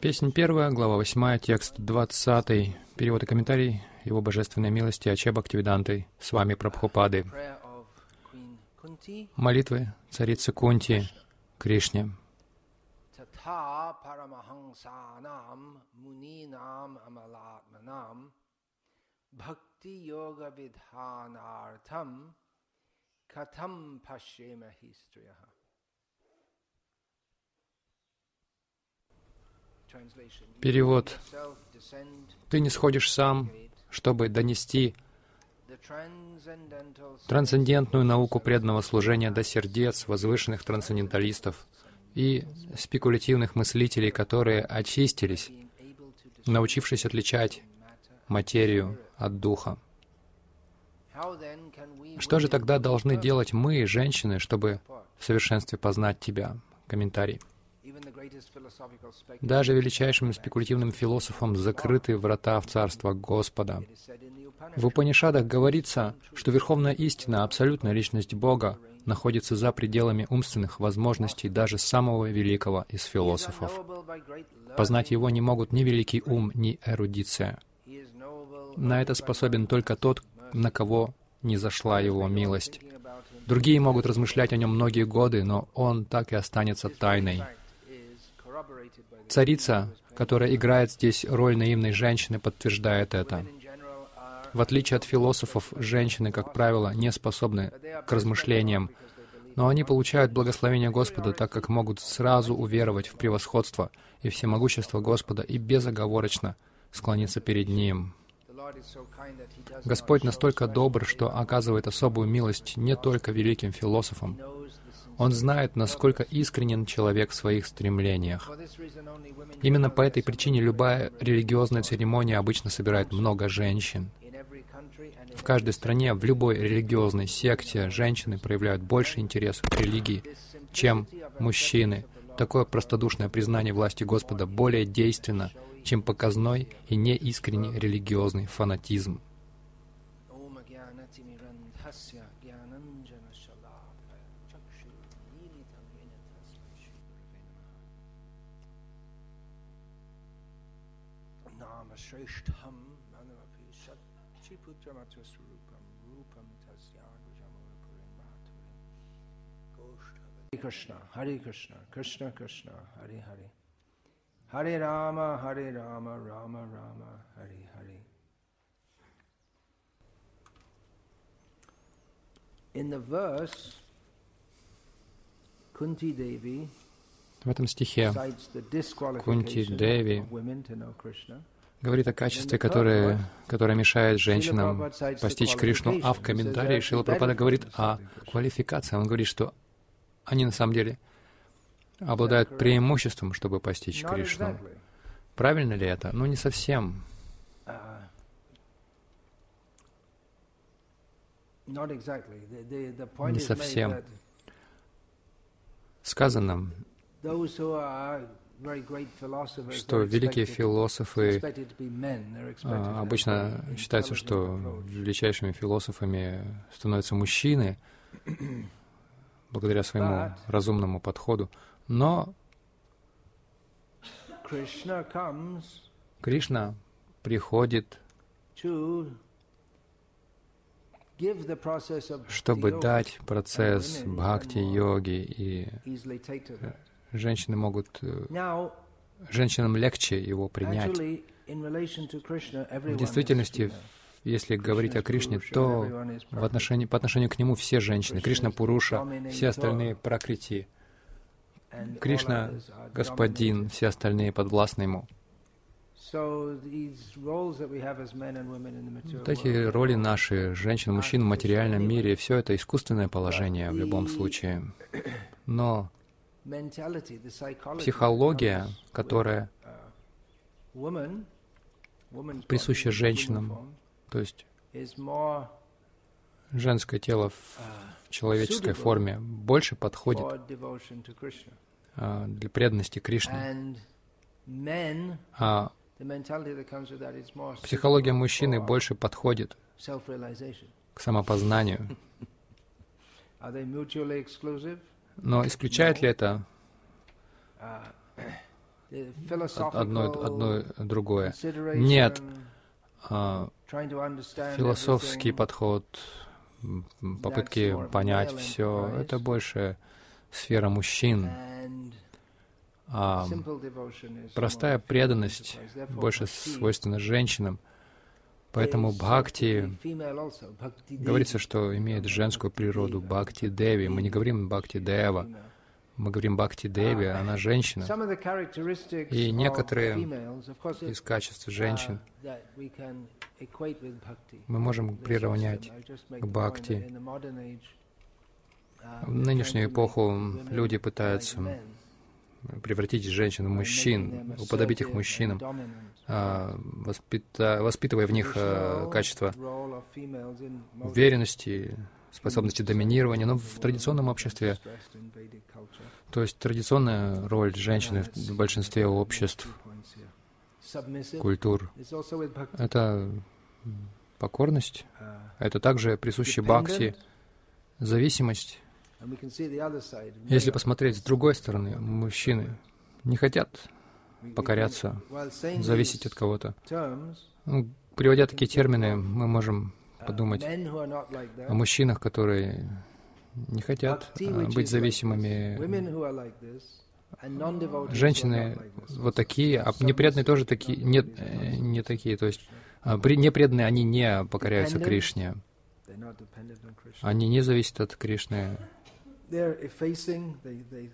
Песнь первая, глава восьмая, текст двадцатый, перевод и комментарий Его Божественной милости Аче Бхактивиданты, с вами Прабхупады. Молитвы царицы Кунти Кришне. Бхакти йога видханартам катам пашема Перевод. Ты не сходишь сам, чтобы донести трансцендентную науку преданного служения до сердец возвышенных трансценденталистов и спекулятивных мыслителей, которые очистились, научившись отличать материю от духа. Что же тогда должны делать мы, женщины, чтобы в совершенстве познать Тебя? Комментарий. Даже величайшим спекулятивным философам закрыты врата в Царство Господа. В Упанишадах говорится, что Верховная Истина, абсолютная личность Бога, находится за пределами умственных возможностей даже самого великого из философов. Познать его не могут ни великий ум, ни эрудиция. На это способен только тот, на кого не зашла его милость. Другие могут размышлять о нем многие годы, но он так и останется тайной. Царица, которая играет здесь роль наивной женщины, подтверждает это. В отличие от философов, женщины, как правило, не способны к размышлениям, но они получают благословение Господа, так как могут сразу уверовать в превосходство и всемогущество Господа и безоговорочно склониться перед Ним. Господь настолько добр, что оказывает особую милость не только великим философам, он знает, насколько искренен человек в своих стремлениях. Именно по этой причине любая религиозная церемония обычно собирает много женщин. В каждой стране, в любой религиозной секте женщины проявляют больше интереса к религии, чем мужчины. Такое простодушное признание власти Господа более действенно, чем показной и неискренний религиозный фанатизм. नाम श्रेष्ठम मनमपि सच्चिपुत्रमत्स्वरूपम रूपम तस्यागुजमोपुरिमातुरिं हरे कृष्णा हरे कृष्णा कृष्ण कृष्ण हरे हरे हरे राम हरे राम राम राम हरे Hare In the verse, Kunti Devi в этом стихе Кунти Деви говорит о качестве, которое, которое мешает женщинам постичь Кришну, а в комментарии Шила Прабхада говорит о квалификации. Он говорит, что они на самом деле обладают преимуществом, чтобы постичь Кришну. Правильно ли это? Ну, не совсем. Не совсем. Сказано, что великие философы обычно считается, что величайшими философами становятся мужчины благодаря своему разумному подходу. Но Кришна приходит, чтобы дать процесс бхакти-йоги и женщины могут, э, женщинам легче его принять. В действительности, если говорить о Кришне, то в отношении, по отношению к нему все женщины, Кришна Пуруша, все остальные Пракрити, Кришна Господин, все остальные подвластны ему. Вот эти роли наши, женщин, мужчин в материальном мире, все это искусственное положение в любом случае. Но психология, которая присуща женщинам, то есть женское тело в человеческой форме больше подходит а, для преданности Кришне. А психология мужчины больше подходит к самопознанию. Но исключает ли это одно, одно другое. Нет а, философский подход, попытки понять все, это больше сфера мужчин. А простая преданность больше свойственна женщинам. Поэтому бхакти говорится, что имеет женскую природу, бхакти деви. Мы не говорим бхакти дева, мы говорим бхакти деви, она женщина. И некоторые из качеств женщин мы можем приравнять к бхакти. В нынешнюю эпоху люди пытаются превратить женщин в мужчин, уподобить их мужчинам, а, воспитывая в них а, качество уверенности, способности доминирования. Но в традиционном обществе, то есть традиционная роль женщины в большинстве обществ, культур, это покорность, это также присуще бхакти, зависимость, если посмотреть с другой стороны, мужчины не хотят покоряться, зависеть от кого-то. Ну, приводя такие термины, мы можем подумать о мужчинах, которые не хотят а, быть зависимыми. Женщины вот такие, а непреданные тоже такие, нет, э, не такие. То есть а, непреданные, они не покоряются Кришне. Они не зависят от Кришны. Uh,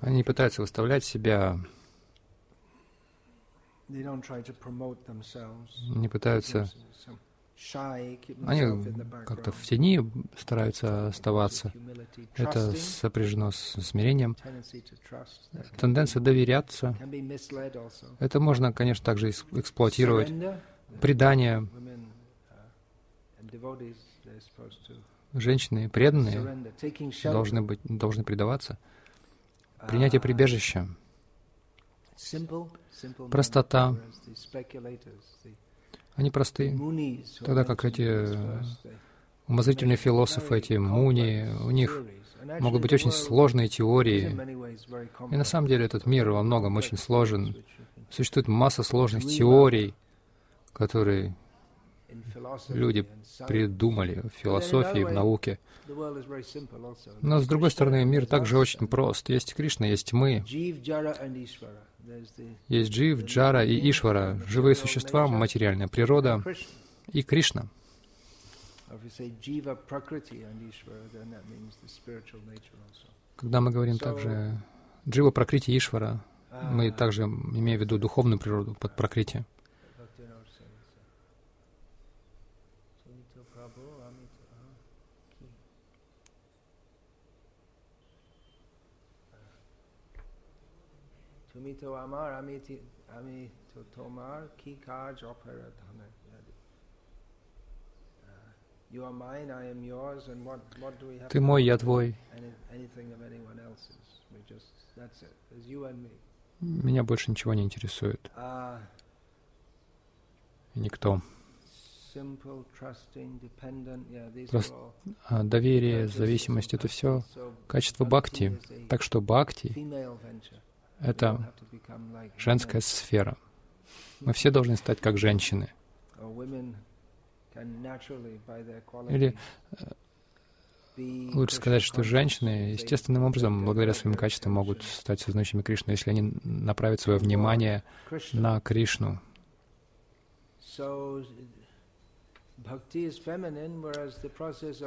Они пытаются выставлять себя, не пытаются, они как-то в тени стараются оставаться. Это сопряжено с смирением. Тенденция доверяться. Это можно, конечно, также эксплуатировать. Предание женщины преданные должны, быть, должны предаваться. Принятие прибежища, простота. Они простые, тогда как эти умозрительные философы, эти муни, у них могут быть очень сложные теории. И на самом деле этот мир во многом очень сложен. Существует масса сложных теорий, которые люди придумали в философии, в науке. Но, с другой стороны, мир также очень прост. Есть Кришна, есть мы. Есть Джив, Джара и Ишвара, живые существа, материальная природа и Кришна. Когда мы говорим также Джива, Пракрити, Ишвара, мы также имеем в виду духовную природу под Пракрити. তুমি তো আমার আমি আমি তো তোমার কি কাজ অপরাধনে You are mine, I am yours, and what, what do we have Ты мой, я твой. Anything of anyone else's. We just, that's it. There's you and me. Меня больше ничего не интересует. Uh, Никто. Просто доверие, зависимость — это все качество бхакти. Так что бхакти — это женская сфера. Мы все должны стать как женщины. Или э, лучше сказать, что женщины естественным образом, благодаря своим качествам, могут стать сознающими Кришну, если они направят свое внимание на Кришну.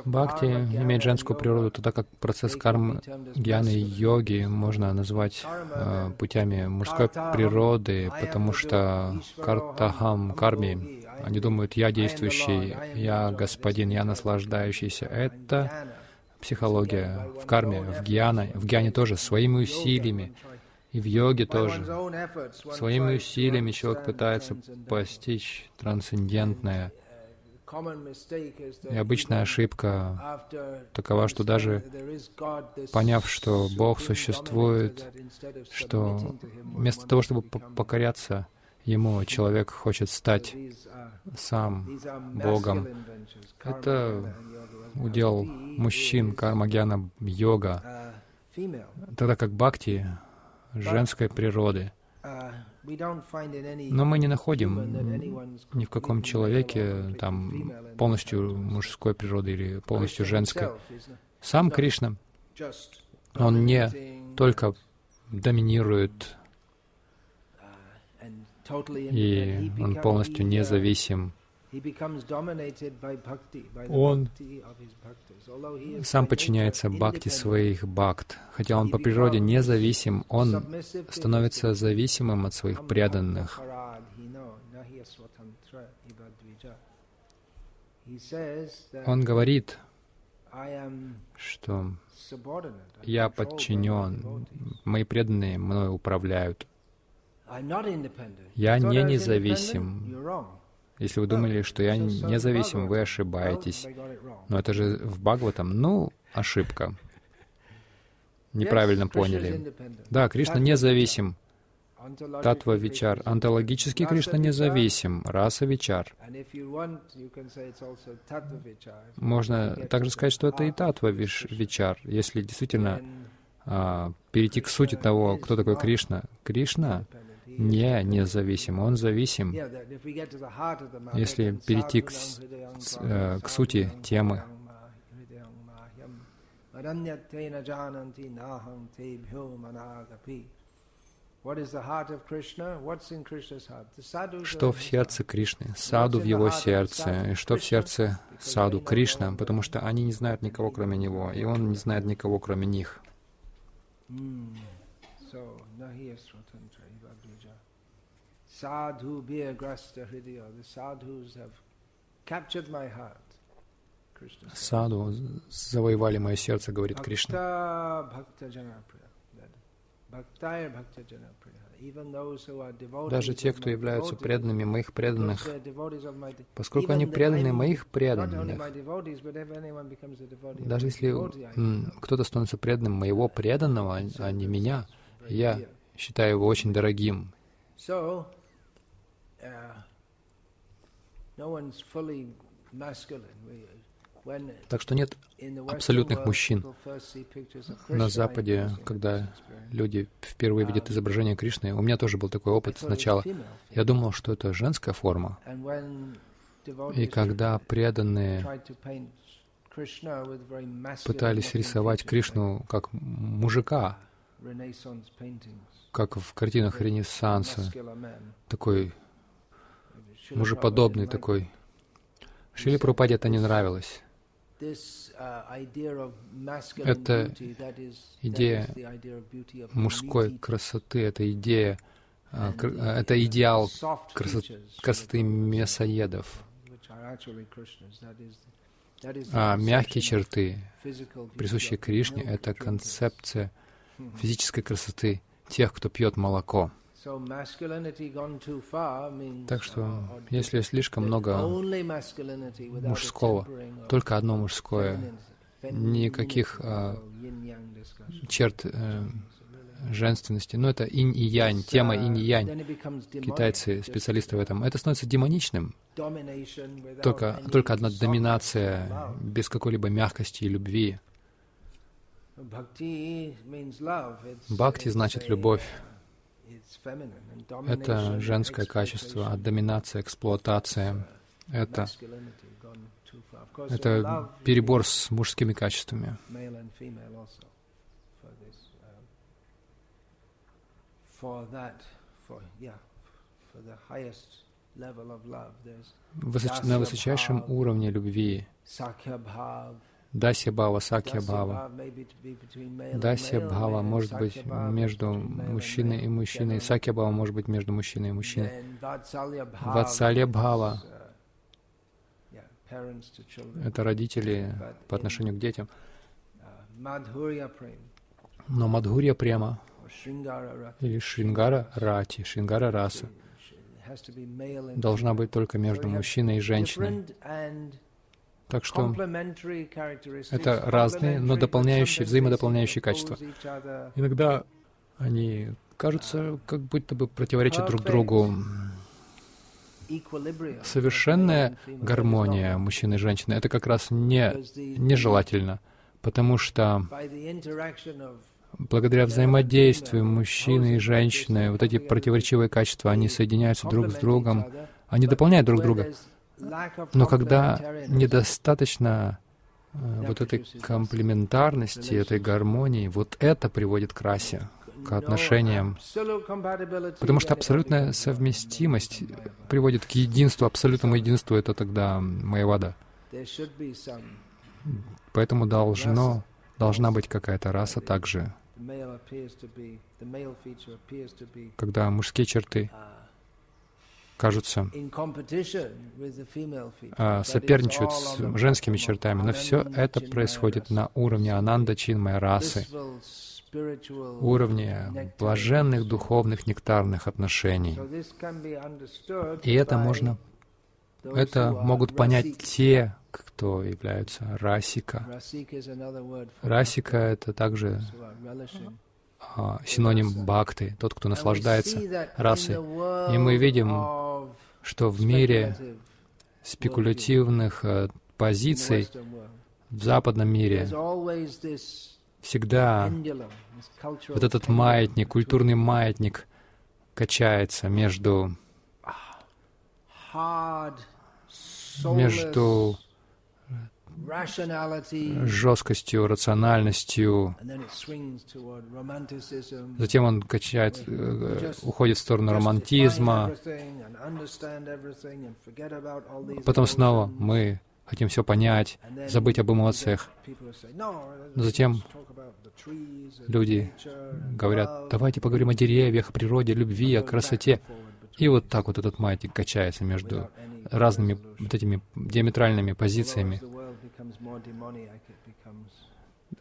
Бхакти имеет женскую природу, тогда как процесс кармы, гьяны и йоги можно назвать э, путями мужской природы, потому что картахам, карми, они думают, я действующий, я господин, я наслаждающийся. Это психология в карме, в гьяне, в гьяне тоже, своими усилиями, и в йоге тоже. Своими усилиями человек пытается постичь трансцендентное — и обычная ошибка такова, что даже поняв, что Бог существует, что вместо того, чтобы покоряться Ему, человек хочет стать сам Богом. Это удел мужчин, карма, гьяна, йога. Тогда как бхакти женской природы. Но мы не находим ни в каком человеке там полностью мужской природы или полностью женской. Сам Кришна, он не только доминирует, и он полностью независим он сам подчиняется бхакти своих бхакт. Хотя он по природе независим, он становится зависимым от своих преданных. Он говорит, что я подчинен, мои преданные мною управляют. Я не независим. Если вы думали, что я независим, вы ошибаетесь. Но это же в Бхагаватам, ну, ошибка. Неправильно поняли. Да, Кришна независим. Татва Вичар. Антологически Кришна независим. Раса Вичар. Можно также сказать, что это и Татва Вичар. Если действительно а, перейти к сути того, кто такой Кришна. Кришна не независим, он зависим. Если перейти к, э, к сути темы, что в сердце Кришны? Саду в его сердце. И что в сердце саду Кришна? Потому что они не знают никого, кроме него, и он не знает никого, кроме них. Sadhu Bhyagrasta Hridaya. The sadhus have captured my heart. Саду завоевали мое сердце, говорит Кришна. Даже те, кто являются преданными моих преданных, поскольку они преданы моих преданных, даже если кто-то становится преданным моего преданного, а не меня, я считаю его очень дорогим. Так что нет абсолютных мужчин. На Западе, когда люди впервые видят изображение Кришны, у меня тоже был такой опыт сначала. Я думал, что это женская форма. И когда преданные пытались рисовать Кришну как мужика, как в картинах Ренессанса, такой мужеподобный такой. Шили Прупаде это не нравилось. Это идея мужской красоты, это идея, а, а, это идеал красоты, красоты мясоедов. А мягкие черты, присущие Кришне, это концепция физической красоты тех, кто пьет молоко. Так что, если слишком много мужского, только одно мужское, никаких а, черт э, женственности, ну это инь и янь, тема инь и янь. Китайцы, специалисты в этом. Это становится демоничным. Только, только одна доминация, без какой-либо мягкости и любви. Бхакти значит любовь. Это женское качество, а доминация, эксплуатация — это, это перебор с мужскими качествами. Высоч... На высочайшем уровне любви Дасья Бхава, Сакья Бхава. Дасья Бхава может быть между мужчиной и мужчиной. Сакья Бхава может быть между мужчиной и мужчиной. Ватсалья Бхава — это родители по отношению к детям. Но Мадхурья Према или Шрингара Рати, Шрингара Раса должна быть только между мужчиной и женщиной. Так что это разные, но дополняющие, взаимодополняющие качества. Иногда они кажутся как будто бы противоречат друг другу. Совершенная гармония мужчины и женщины — это как раз не, нежелательно, потому что благодаря взаимодействию мужчины и женщины, вот эти противоречивые качества, они соединяются друг с другом, они дополняют друг друга. Но когда недостаточно э, вот этой комплементарности, этой гармонии, вот это приводит к расе, к отношениям. Потому что абсолютная совместимость приводит к единству, абсолютному единству — это тогда моя вода. Поэтому должно, должна быть какая-то раса также, когда мужские черты кажутся а, соперничают с женскими чертами, но все это происходит на уровне ананда чинмая расы, уровне блаженных духовных нектарных отношений. И это можно, это могут понять те, кто являются расика. Расика — это также синоним бхакты, тот, кто наслаждается расой. И мы видим, что в мире спекулятивных э, позиций в западном мире всегда вот этот маятник, культурный маятник качается между между жесткостью, рациональностью. Затем он качает, э, уходит в сторону романтизма. Потом снова мы хотим все понять, забыть об эмоциях. Но затем люди говорят, давайте поговорим о деревьях, о природе, любви, о красоте. И вот так вот этот маятник качается между разными вот этими диаметральными позициями.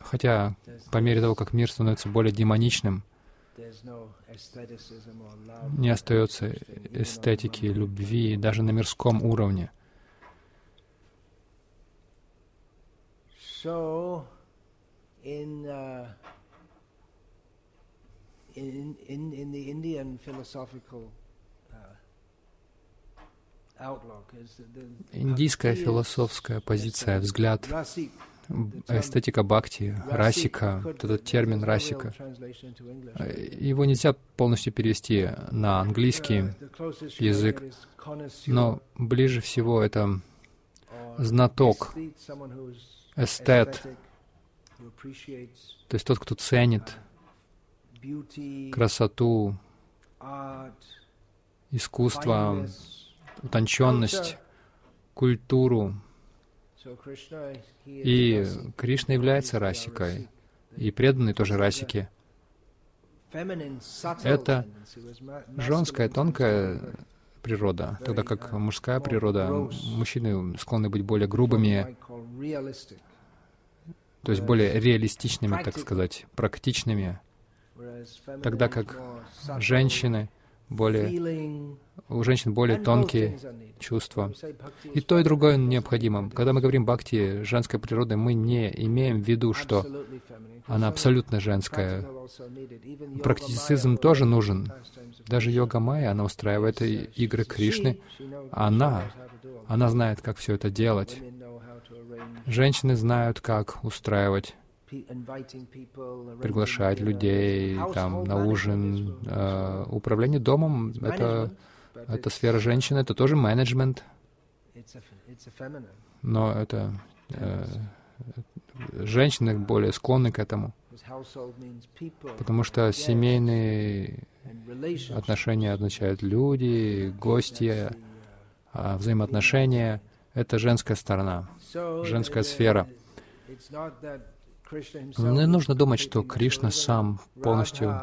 Хотя по мере того, как мир становится более демоничным, не остается эстетики, любви, даже на мирском уровне. So, in, uh, in, in, in the Indian philosophical Индийская философская позиция, взгляд, эстетика бхакти, расика, этот термин расика, его нельзя полностью перевести на английский язык, но ближе всего это знаток, эстет, то есть тот, кто ценит красоту, искусство, утонченность, культуру. И Кришна является расикой, и преданные тоже расики. Это женская, тонкая природа, тогда как мужская природа, мужчины склонны быть более грубыми, то есть более реалистичными, так сказать, практичными, тогда как женщины более у женщин более тонкие чувства. И то, и другое необходимо. Когда мы говорим бхакти женской природы, мы не имеем в виду, что она абсолютно женская. Практицизм тоже нужен. Даже йога Майя, она устраивает игры Кришны. Она, она знает, как все это делать. Женщины знают, как устраивать приглашать людей там на ужин. Э, управление домом — это это сфера женщины, это тоже менеджмент. Но это э, женщины более склонны к этому. Потому что семейные отношения означают люди, гости, а взаимоотношения — это женская сторона, женская сфера. Не нужно думать, что Кришна сам полностью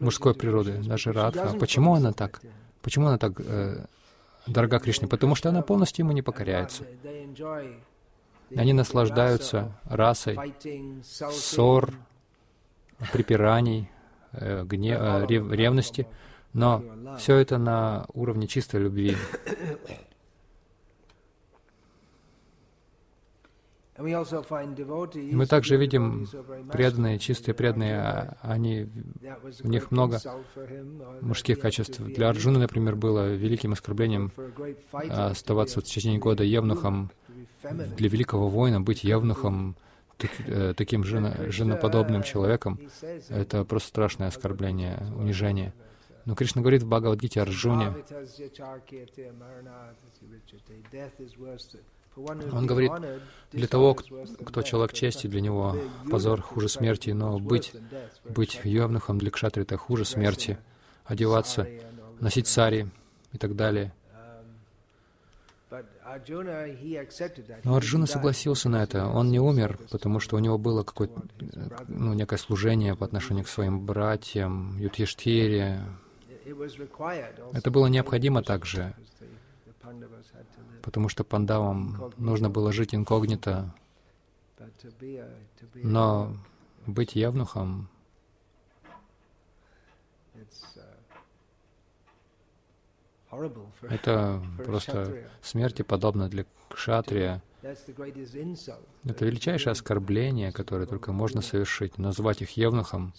мужской природы, даже Радха. Почему она так? Почему она так э, дорога Кришне? Потому что она полностью ему не покоряется. Они наслаждаются расой, ссор, припираний, э, гне, э, рев, ревности, но все это на уровне чистой любви. Мы также видим преданные, чистые преданные, а они, у них много мужских качеств. Для Арджуны, например, было великим оскорблением оставаться в течение года евнухом. Для великого воина быть евнухом э, таким женоподобным человеком, это просто страшное оскорбление, унижение. Но Кришна говорит в Бхагавадгите Арджуне, он говорит, для того, кто человек чести, для него позор хуже смерти, но быть, быть явнухом для кшатри — это хуже смерти, одеваться, носить сари и так далее. Но Арджуна согласился на это. Он не умер, потому что у него было какое-то, ну, некое служение по отношению к своим братьям, Ютьештире. Это было необходимо также, потому что пандавам нужно было жить инкогнито, но быть явнухом это просто смерти подобно для кшатрия. Это величайшее оскорбление, которое только можно совершить, назвать их евнухом.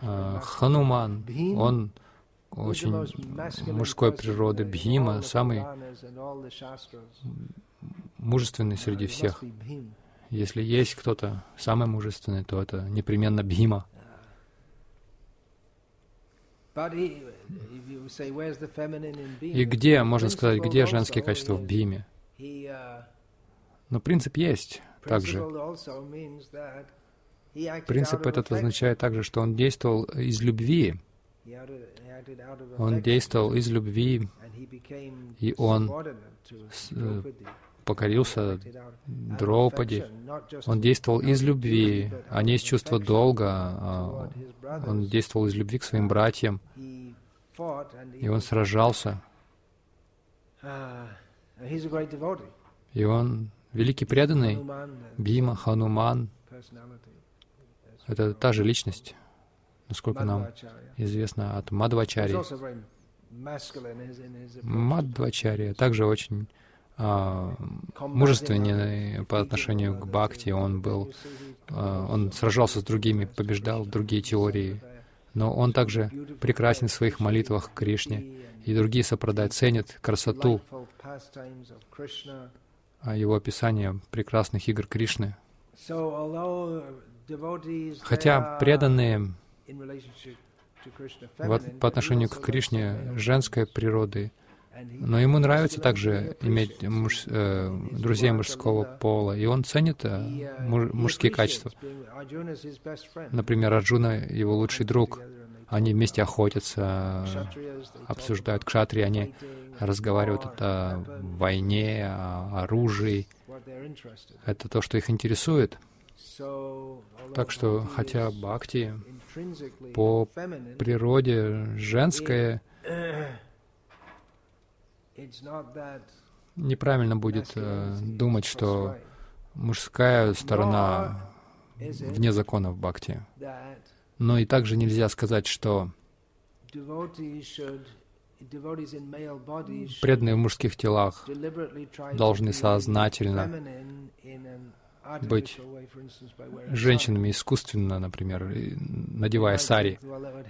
А, Хануман, он очень мужской природы, Бхима, самый мужественный среди всех. Если есть кто-то самый мужественный, то это непременно Бхима. И где, можно сказать, где женские качества в Бхиме? Но принцип есть также. Принцип этот означает также, что он действовал из любви. Он действовал из любви, и он э, покорился Дроупади. Он действовал из любви, а не из чувства долга. А он действовал из любви к своим братьям. И он сражался. И он великий преданный. Бима, Хануман. Это та же личность, насколько нам известно от Мадвачари. Мадвачари также очень а, мужественный по отношению к Бхакти. Он был, а, он сражался с другими, побеждал другие теории. Но он также прекрасен в своих молитвах к Кришне. И другие сопрадай ценят красоту а его описания прекрасных игр Кришны. Хотя преданные по отношению к Кришне женской природы но ему нравится также иметь муж, э, друзей мужского пола, и он ценит э, муж, мужские качества. Например, Арджуна — его лучший друг. Они вместе охотятся, обсуждают кшатри, они разговаривают о войне, о оружии. Это то, что их интересует. Так что, хотя бхакти по природе женское, неправильно будет э, думать, что мужская сторона вне закона в бхакти. Но и также нельзя сказать, что преданные в мужских телах должны сознательно быть женщинами искусственно, например, надевая сари.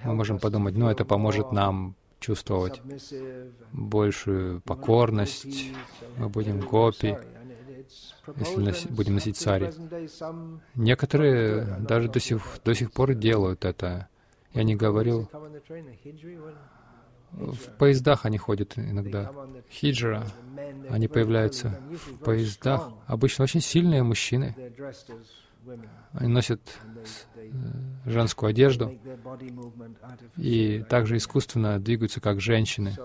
Мы можем подумать, ну это поможет нам чувствовать большую покорность, мы будем гопи, если носи, будем носить сари. Некоторые даже до сих, до сих пор делают это. Я не говорил, в поездах они ходят иногда. Хиджра, они появляются в поездах. Обычно очень сильные мужчины. Они носят э, женскую одежду и также искусственно двигаются как женщины.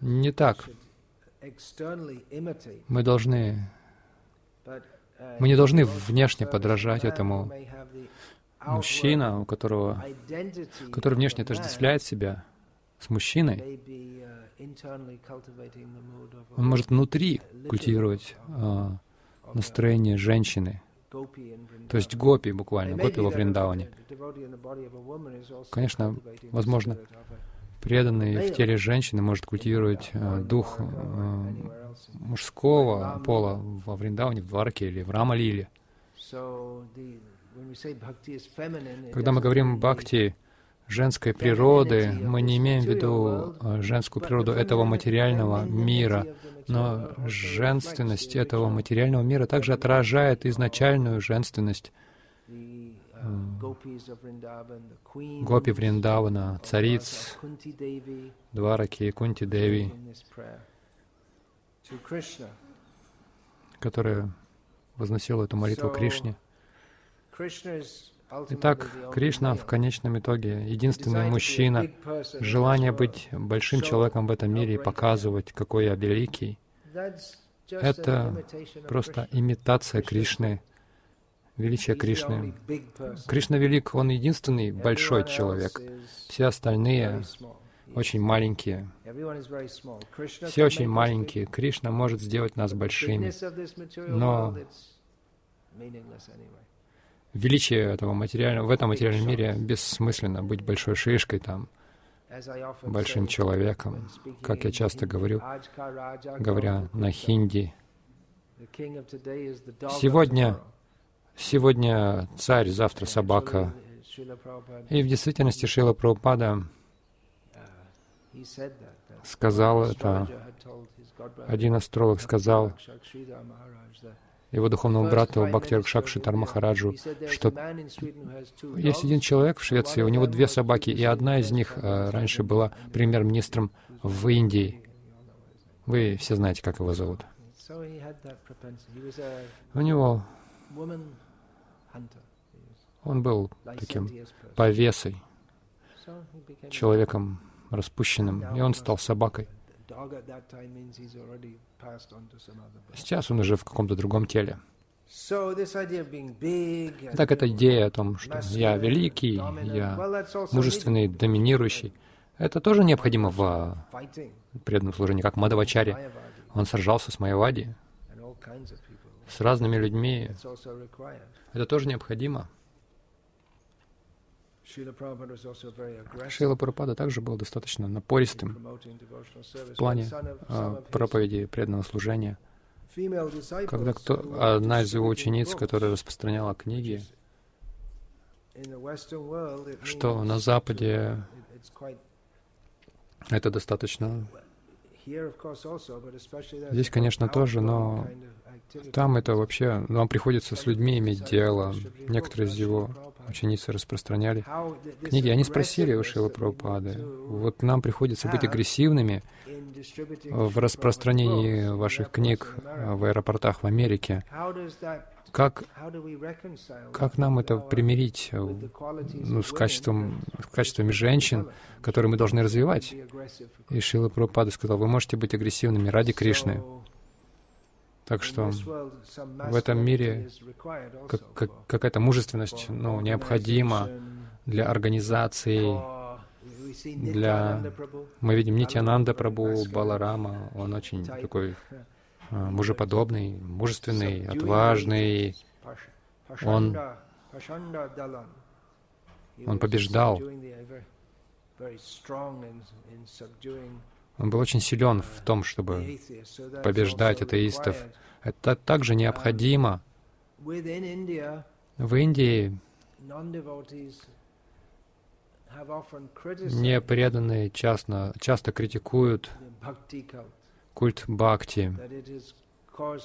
Не так. Мы должны... Мы не должны внешне подражать этому. Мужчина, у которого, который внешне отождествляет себя с мужчиной, он может внутри культивировать а, настроение женщины, то есть гопи буквально, гопи во Вриндаване. Конечно, возможно, преданный в теле женщины может культивировать э, дух э, мужского пола во Вриндаване, в Дварке или в Рамалиле. Когда мы говорим бхакти женской природы. Мы не имеем в виду э, женскую природу этого материального мира, но женственность этого материального мира также отражает изначальную женственность. Гопи Вриндавана, цариц, Двараки и Кунти Деви, которая возносила эту молитву Кришне. Итак, Кришна в конечном итоге единственный мужчина, желание быть большим человеком в этом мире и показывать, какой я великий, это просто имитация Кришны, величия Кришны. Кришна велик, Он единственный большой человек. Все остальные очень маленькие. Все очень маленькие. Кришна может сделать нас большими. Но величие этого материального, в этом материальном мире бессмысленно быть большой шишкой там, большим человеком, как я часто говорю, говоря на хинди. Сегодня, сегодня царь, завтра собака. И в действительности Шила Прабхупада сказал это. Один астролог сказал, его духовному брату Бхактир Шакшитар Махараджу, что есть один человек в Швеции, у него две собаки, и одна из них э, раньше была премьер-министром в Индии. Вы все знаете, как его зовут. У него... Он был таким повесой, человеком распущенным, и он стал собакой. Сейчас он уже в каком-то другом теле. Так эта идея о том, что я великий, я мужественный, доминирующий, это тоже необходимо в преданном служении, как Мадавачари. Он сражался с Майавади, с разными людьми. Это тоже необходимо. Шрила Прабхупада также был достаточно напористым в плане э, проповеди преданного служения. Когда кто, одна из его учениц, которая распространяла книги, что на Западе это достаточно Здесь, конечно, тоже, но там это вообще, вам приходится с людьми иметь дело. Некоторые из его ученицы распространяли книги. Они спросили у Шила Прабхупады, вот нам приходится быть агрессивными в распространении ваших книг в аэропортах в Америке. Как, как нам это примирить ну, с, качеством, с качествами женщин, которые мы должны развивать? И Шила Прабхупада сказал, вы можете быть агрессивными ради Кришны. Так что в этом мире как, как, какая-то мужественность ну, необходима для организации, для... Мы видим Нитянанда Прабу, Баларама, он очень такой мужеподобный, мужественный, отважный. Он, он побеждал. Он был очень силен в том, чтобы побеждать атеистов. Это также необходимо. В Индии непреданные часто, часто критикуют культ Бхакти,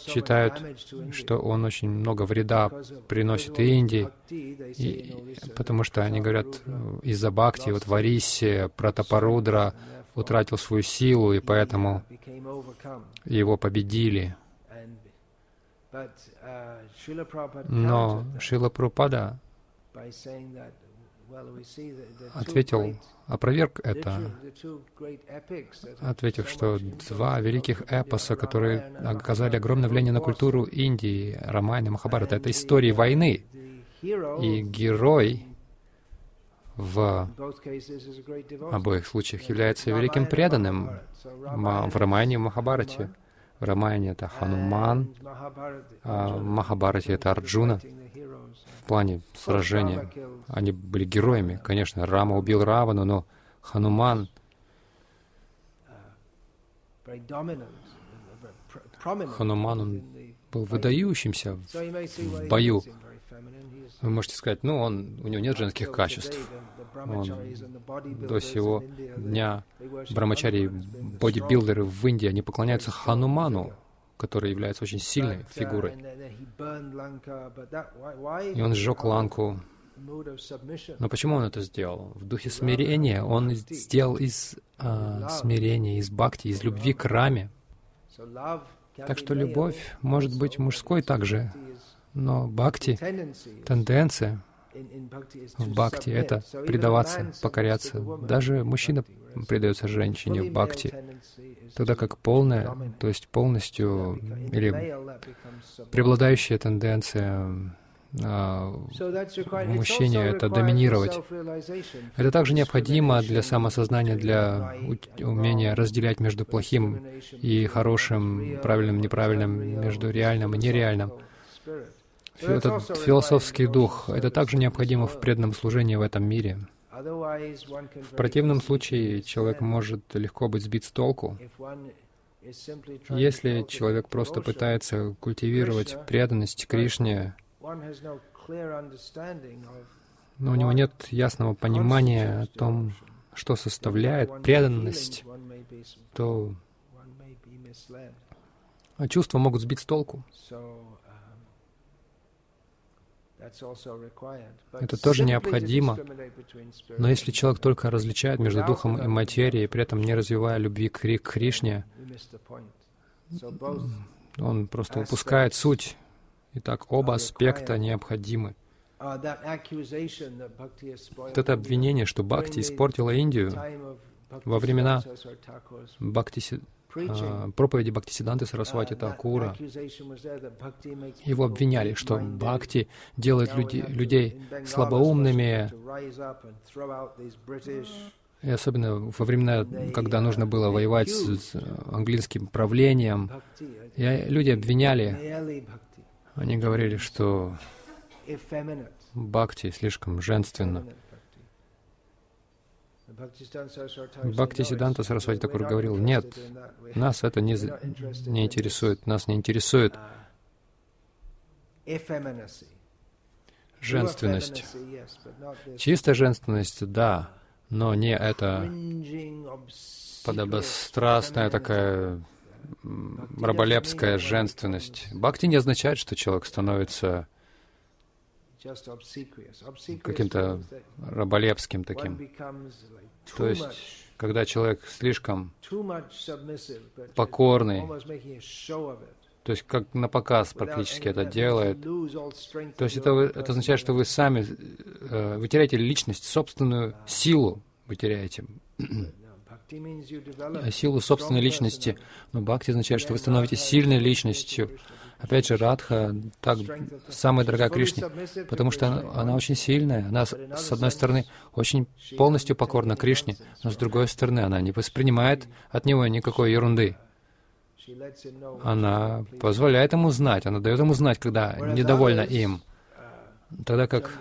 считают, что он очень много вреда приносит Индии, и, потому что они говорят, из-за Бхакти, вот Вариси, Пратапарудра утратил свою силу, и поэтому его победили. Но Шила Прупада ответил, опроверг это, ответив, что два великих эпоса, которые оказали огромное влияние на культуру Индии, Рамайна и Махабарата, это истории войны. И герой в обоих случаях является великим преданным в Рамайне и Махабарате. В Рамайне это Хануман, а в Махабарате это Арджуна в плане сражения. Они были героями. Конечно, Рама убил Равану, но Хануман Хануман, он был выдающимся в бою. Вы можете сказать, ну, он, у него нет женских качеств. Он до сего дня брамачари, бодибилдеры в Индии, они поклоняются Хануману, который является очень сильной uh, фигурой. И он сжег ланку. Но почему он это сделал? В духе смирения. Он сделал из а, смирения, из бхакти, из любви к раме. Так что любовь может быть мужской также, но бхакти, тенденция в бхакти — это предаваться, покоряться. Даже мужчина предается женщине в бхакти, тогда как полная, то есть полностью, или преобладающая тенденция а, в мужчине — это доминировать. Это также необходимо для самосознания, для умения разделять между плохим и хорошим, правильным, неправильным, между реальным и нереальным. Этот философский дух — это также необходимо в преданном служении в этом мире. В противном случае человек может легко быть сбит с толку. Если человек просто пытается культивировать преданность Кришне, но у него нет ясного понимания о том, что составляет преданность, то чувства могут сбить с толку. Это тоже необходимо. Но если человек только различает между духом и материей, при этом не развивая любви к Кришне, он просто упускает суть. Итак, оба аспекта необходимы. Uh, вот это обвинение, что Бхакти испортила Индию во времена Бхакти, проповеди Бхактисиданты Сарасвати Такура. Его обвиняли, что Бхакти делает люди, людей слабоумными, и особенно во времена, когда нужно было воевать с английским правлением, и люди обвиняли, они говорили, что Бхакти слишком женственно. Бхакти Сиданта Сарасвати Такур говорил, нет, нас это не, не интересует, нас не интересует женственность. Чистая женственность, да, но не это подобострастная такая раболепская женственность. Бхакти не означает, что человек становится каким-то раболепским таким. То есть, когда человек слишком покорный, то есть как на показ практически это делает. То есть это, это означает, что вы сами, э, вы теряете личность, собственную силу вы теряете. Силу собственной личности. Но бхакти означает, что вы становитесь сильной личностью. Опять же, Радха так самая дорогая Кришне, потому что она, она очень сильная. Она, с одной стороны, очень полностью покорна Кришне, но с другой стороны, она не воспринимает от него никакой ерунды. Она позволяет ему знать, она дает ему знать, когда недовольна им. Тогда как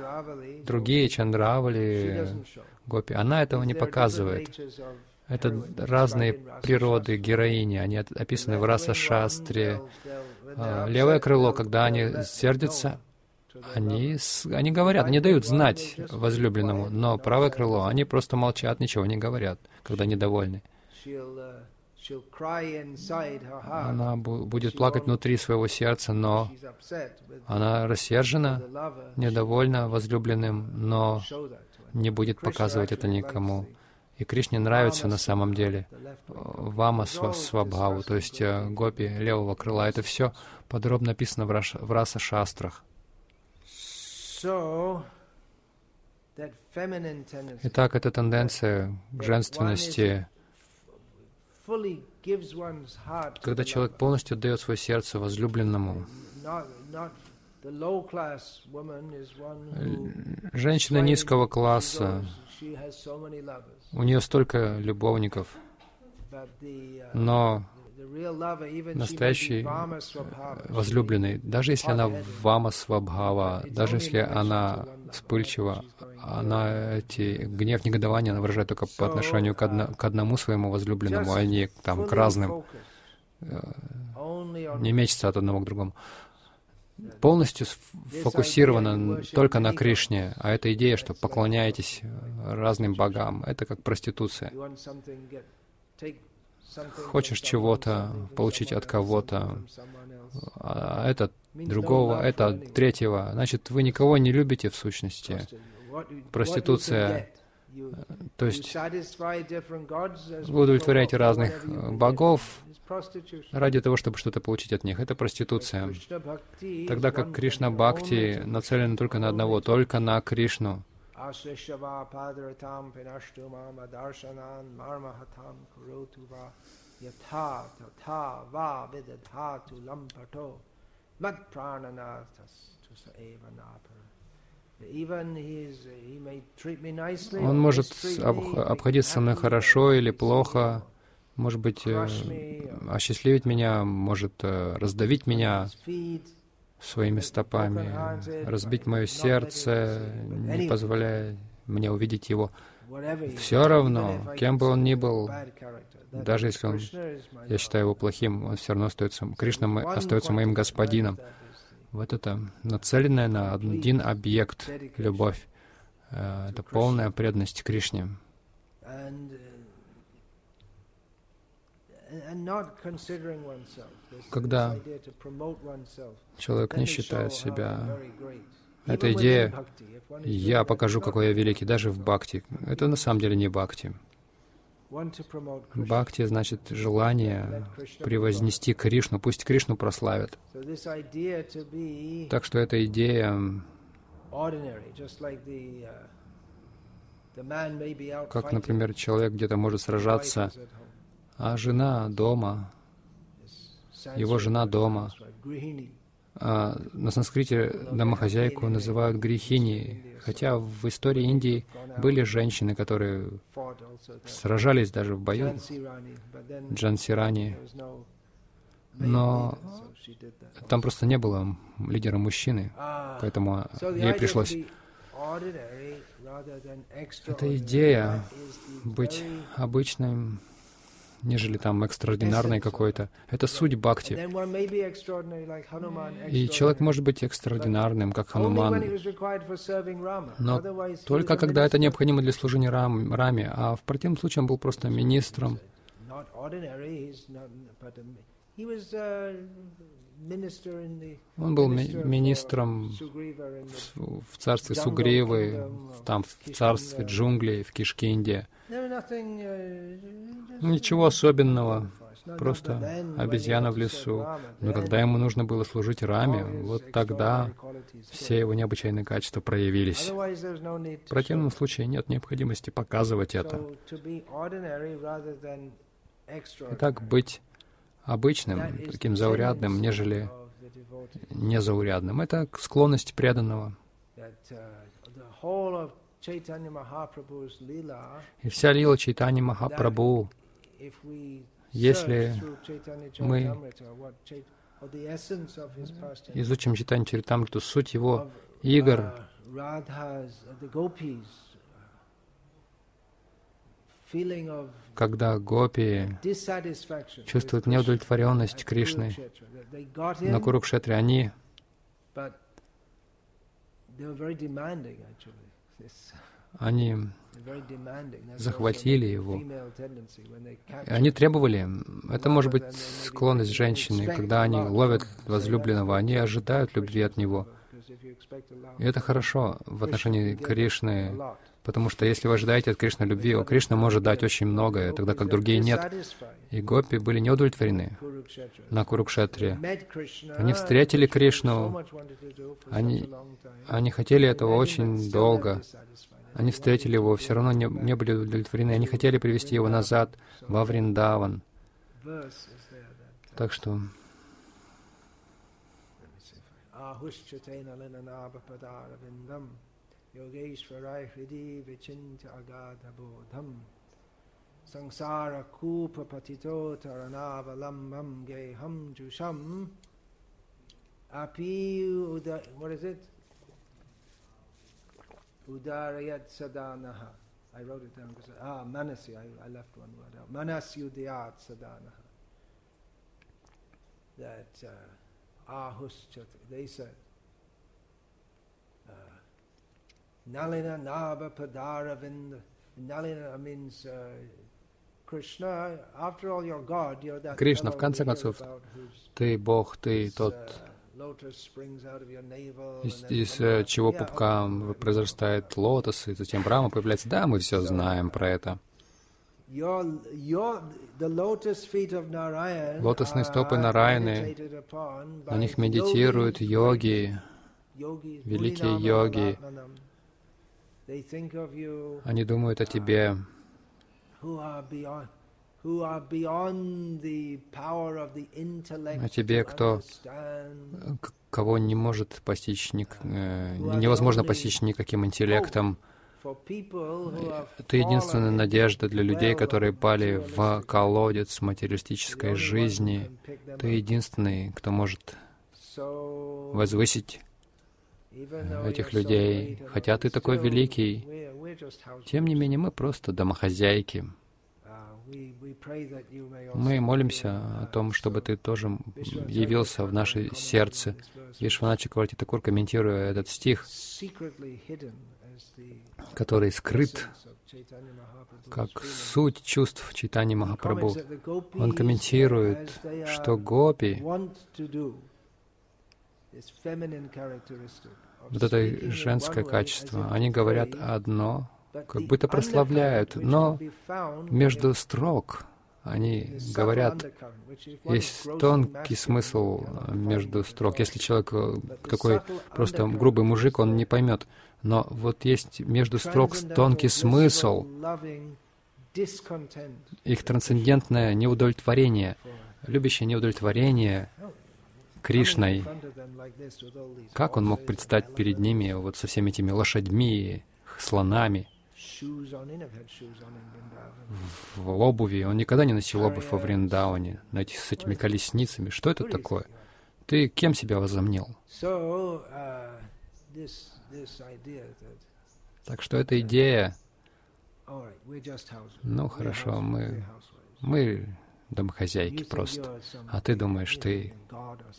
другие Чандравали, Гопи, она этого не показывает. Это разные природы героини, они описаны в Раса Шастре, левое крыло, когда они сердятся, они, они говорят, они дают знать возлюбленному, но правое крыло, они просто молчат, ничего не говорят, когда недовольны. Она будет плакать внутри своего сердца, но она рассержена, недовольна возлюбленным, но не будет показывать это никому. И Кришне нравится на самом деле Вама Свабхаву, то есть э, гопи левого крыла. Это все подробно Раш, в Раса Шастрах. Итак, эта тенденция к женственности, когда человек полностью отдает свое сердце возлюбленному, Женщина низкого класса, у нее столько любовников, но настоящий возлюбленный, даже если она вама свабхава, даже если она вспыльчива, она эти гнев, негодование она выражает только по отношению к, одно, к одному своему возлюбленному, а не там, к разным, э, не мечется от одного к другому. Полностью фокусирована только на Кришне, а эта идея, что поклоняетесь разным богам, это как проституция. Хочешь чего-то получить от кого-то, а это другого, это третьего, значит, вы никого не любите в сущности. Проституция то есть вы удовлетворяете разных богов ради того, чтобы что-то получить от них. Это проституция. Тогда как Кришна Бхакти нацелен только на одного, только на Кришну. Он может обходиться со мной хорошо или плохо, может быть, э, осчастливить меня, может э, раздавить меня своими стопами, разбить мое сердце, не позволяя мне увидеть его. Все равно, кем бы он ни был, даже если он, я считаю его плохим, он все равно остается, Кришна остается моим господином. Вот это нацеленная на один объект любовь. Э, это полная преданность Кришне. Когда человек не считает себя, эта идея «я покажу, какой я великий», даже в бхакти, это на самом деле не бхакти. Бхакти значит желание превознести Кришну, пусть Кришну прославят. Так что эта идея, как, например, человек где-то может сражаться, а жена дома, его жена дома. А на санскрите домохозяйку называют грехини, хотя в истории Индии были женщины, которые сражались даже в бою, Джансирани, но там просто не было лидера мужчины, поэтому ей пришлось. Эта идея быть обычным нежели там экстраординарный какой-то. Это суть бхакти. И человек может быть экстраординарным, как Хануман, но только когда это необходимо для служения рам, Раме, а в противном случае он был просто министром. Он был ми министром в, в царстве Сугривы, там в царстве джунглей, в Кишкинде. Ничего особенного, просто обезьяна в лесу. Но когда ему нужно было служить Раме, вот тогда все его необычайные качества проявились. В противном случае нет необходимости показывать это. Итак, быть обычным, таким заурядным, нежели незаурядным. Это склонность преданного. И вся лила Чайтани Махапрабху, если мы изучим Чайтани Чаритамриту, суть его игр, когда гопи чувствуют неудовлетворенность Кришны на Курукшетре, они они захватили его. Они требовали, это может быть склонность женщины, когда они ловят возлюбленного, они ожидают любви от него. И это хорошо в отношении Кришны, Потому что если вы ожидаете от Кришны любви, о Кришна может дать очень многое, тогда как другие нет. И гопи были не удовлетворены на Курукшетре. Они встретили Кришну, они, они хотели этого очень долго. Они встретили его, все равно не, не были удовлетворены. Они хотели привести его назад во Вриндаван. Так что... योगेश्वराय हृदि विचिन्त्य अगाधबोधम् संसारकूपपतितोतरणावलम्बं गेहं जुषम् अपि उद what is it? Udarayat sadanaha. I wrote it down because ah manasi. I, I left one word out. Manas yudayat sadanaha. That uh, ahuschati. They said, Nalina Nava Padaravinda. Nalina means uh, Кришна, в конце концов, ты Бог, ты тот, uh, из, из, э, чего пупка произрастает лотос, и затем Брахма появляется. Да, мы все знаем про это. Лотосные стопы Нараяны, На них медитируют йоги, великие йоги. Ratnanam. They think of you они думают о тебе, О тебе, to кто? кого не может постичь, ник- э, невозможно постичь никаким интеллектом. Have Ты единственная надежда для людей, которые пали в колодец материалистической жизни. Ты единственный, кто может возвысить этих людей. Хотя ты такой великий, тем не менее мы просто домохозяйки. Uh, Мы молимся uh, о том, чтобы ты тоже явился в наше сердце. Вишваначи Квартитакур, комментируя этот стих, который скрыт как суть чувств Читани Махапрабху. Он комментирует, что гопи, want to do, this feminine characteristic of вот это женское качество, они говорят одно, как будто прославляют, но между строк они говорят, есть тонкий смысл между строк. Если человек э, такой просто грубый мужик, он не поймет. Но вот есть между строк тонкий смысл, их трансцендентное неудовлетворение, любящее неудовлетворение Кришной. Как он мог предстать перед ними вот со всеми этими лошадьми, слонами, в обуви? Он никогда не носил обувь во Вриндауне, с этими колесницами. Что это такое? Ты кем себя возомнил? Uh, Так что эта идея, ну хорошо, мы, мы домохозяйки просто. А ты думаешь, ты-.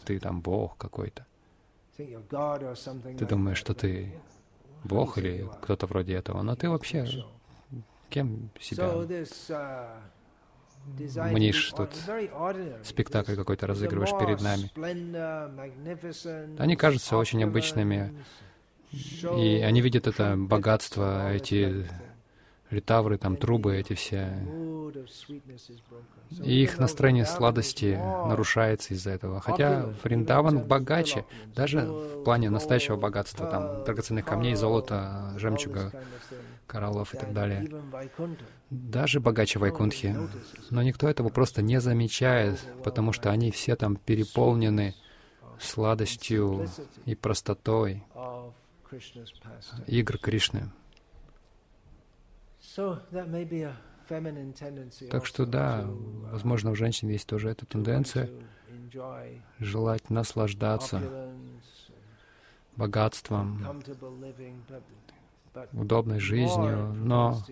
Ты там Бог какой-то. Ты думаешь, что ты Бог или кто-то вроде этого. Но ты вообще кем себя uh, мнишь тут? Спектакль какой-то разыгрываешь перед нами. Они кажутся очень обычными, И они видят это богатство, эти ритавры, там трубы эти все. И их настроение сладости нарушается из-за этого. Хотя Вриндаван богаче, даже в плане настоящего богатства, там, драгоценных камней, золота, жемчуга, кораллов и так далее. Даже богаче Вайкунтхи. Но никто этого просто не замечает, потому что они все там переполнены сладостью и простотой игр Кришны. Так что да, uh, возможно, у женщин есть тоже эта тенденция желать наслаждаться богатством, удобной жизнью, но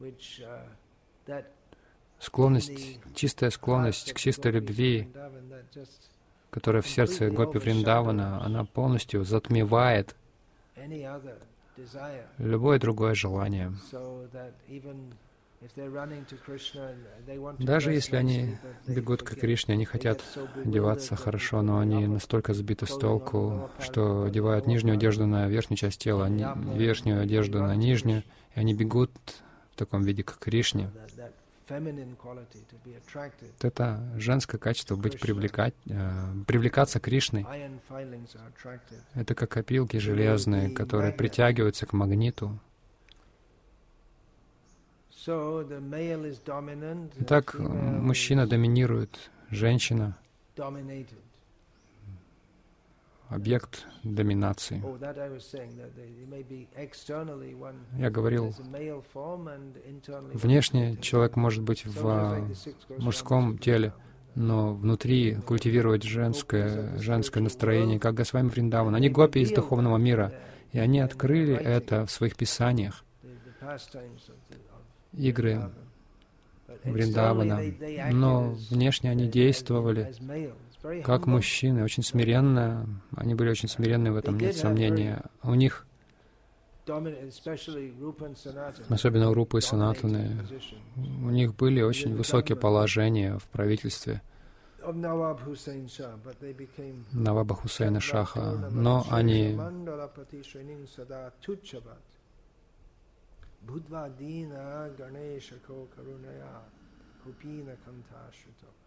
uh, склонность, чистая склонность к чистой любви, которая в сердце Гопи Вриндавана, она полностью затмевает. Любое другое желание. Даже если они бегут к. Кришне, они хотят одеваться хорошо, но они настолько сбиты с толку, что одевают нижнюю одежду на верхнюю часть тела, верхнюю одежду на нижнюю, и они бегут в таком виде к Кришне. Это женское качество быть привлекать, э, привлекаться Кришной. Это как опилки железные, которые притягиваются к магниту. Итак, мужчина доминирует, женщина externally one. Я говорил, внешне человек может быть в мужском теле, но внутри культивировать женское, женское настроение, как Госвами Вриндаван. Они гопи из духовного мира, и они открыли это в своих писаниях. Игры. Вриндавана. Но внешне они действовали как мужчины, очень смиренно. Они были очень смиренны в этом, нет сомнения. У них, особенно у Рупы и Санатаны, у них были очень высокие положения в правительстве. Наваба Хусейна Шаха, но они Будвадина Ганешако Каруная Купина Канташрито.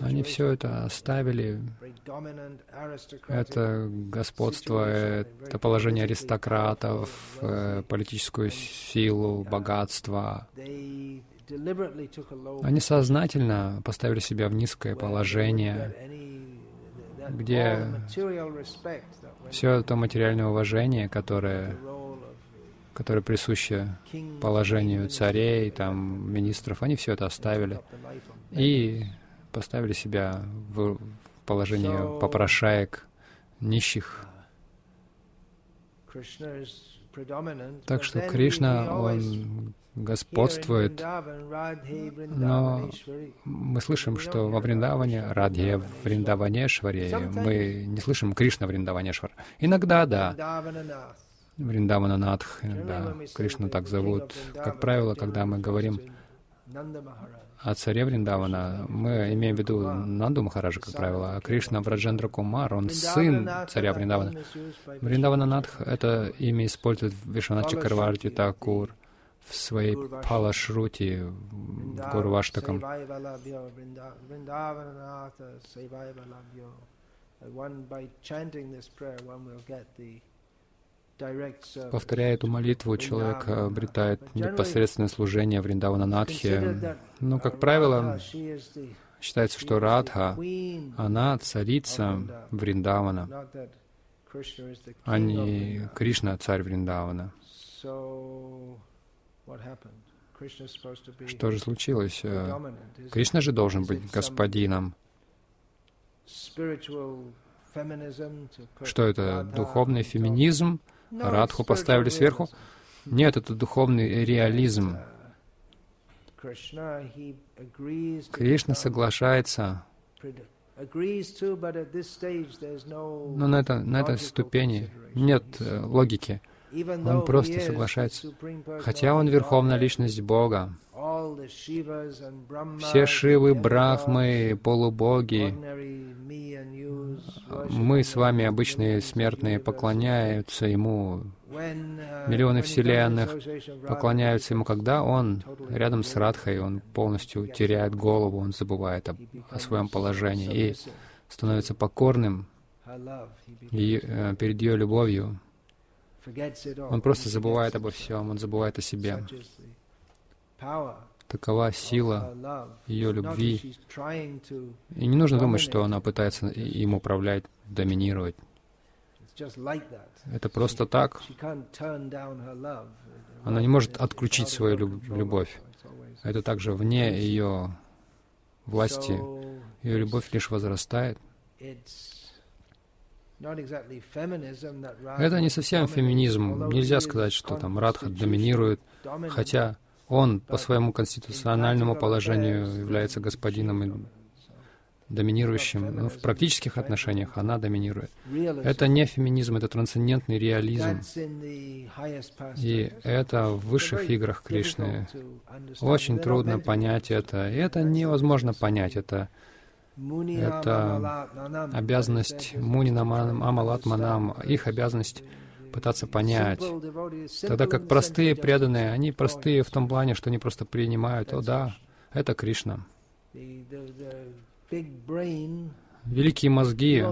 Они все это оставили, это господство, это положение аристократов, э, политическую силу, богатство. Они сознательно поставили себя в низкое положение, где все это материальное уважение, которое которое присуще положению царей, там, министров, они все это оставили и поставили себя в положение попрошаек, нищих. Так что Кришна, Он господствует, но мы слышим, что во Вриндаване, Радхе Вриндаванешваре, мы не слышим Кришна Вриндаванешвар. Иногда, да, Вриндавана Надх, иногда Кришну так зовут. Как правило, когда мы говорим о царе Вриндавана, мы имеем в виду Нанду Махараджа, как правило, а Кришна Враджендра Кумар, он сын царя Вриндавана. Вриндавана Надх — это имя использует Вишванат Чакарварти Такур в своей Палашрути, Гурваштакам. One by chanting this prayer, one will get the Повторяя эту молитву, человек обретает непосредственное служение в Риндавананатхе. Но, как правило, считается, что Радха, она царица Вриндавана, а не Кришна, царь Вриндавана. Что же случилось? Кришна же должен быть господином. Что это? Духовный феминизм? Радху поставили сверху? Нет, это духовный реализм. Кришна соглашается, но на, это, на этой ступени нет э, логики. Он просто соглашается. Хотя он верховная личность Бога, все Шивы, Брахмы, полубоги, мы с вами, обычные смертные, поклоняются Ему. Миллионы вселенных поклоняются Ему, когда Он рядом с Радхой, Он полностью теряет голову, Он забывает о, о своем положении и становится покорным и, э, перед ее любовью. Он просто забывает обо всем, он забывает о себе. Такова сила ее любви. И не нужно думать, что она пытается им управлять, доминировать. Это просто так. Она не может отключить свою любовь. Это также вне ее власти. Ее любовь лишь возрастает. Это не совсем феминизм. Нельзя сказать, что там Радха доминирует, хотя он по своему конституциональному положению является господином и доминирующим. Но в практических отношениях она доминирует. Это не феминизм, это трансцендентный реализм. И это в высших играх Кришны. Очень трудно понять это. И это невозможно понять. Это это обязанность Мунинам, Амалатманам, их обязанность пытаться понять. Тогда как простые преданные, они простые в том плане, что они просто принимают, о да, это Кришна. Великие мозги,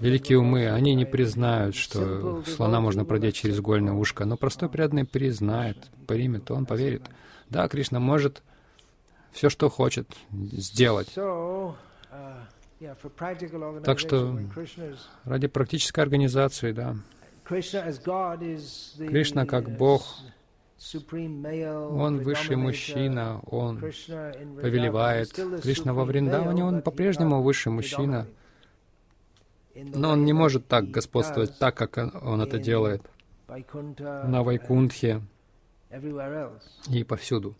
великие умы, они не признают, что слона можно продеть через игольное ушко, но простой преданный признает, примет, он поверит. Да, Кришна может все, что хочет сделать. Так что ради практической организации, да, Кришна как Бог, Он высший мужчина, Он повелевает. Кришна во Вриндаване, Он по-прежнему высший мужчина. Но Он не может так господствовать, так, как Он это делает на Вайкунтхе, и повсюду.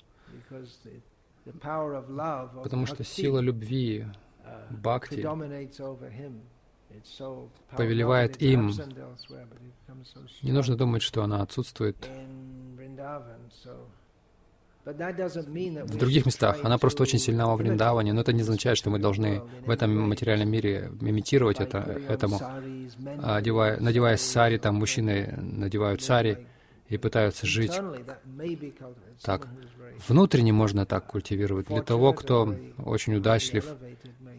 Потому что сила любви, бхакти, повелевает им. Не нужно думать, что она отсутствует в других местах. Она просто очень сильна во Вриндаване, но это не означает, что мы должны в этом материальном мире имитировать это, этому. Одевая, надевая сари, там мужчины надевают сари и пытаются жить так. Внутренне можно так культивировать. Для того, кто очень удачлив,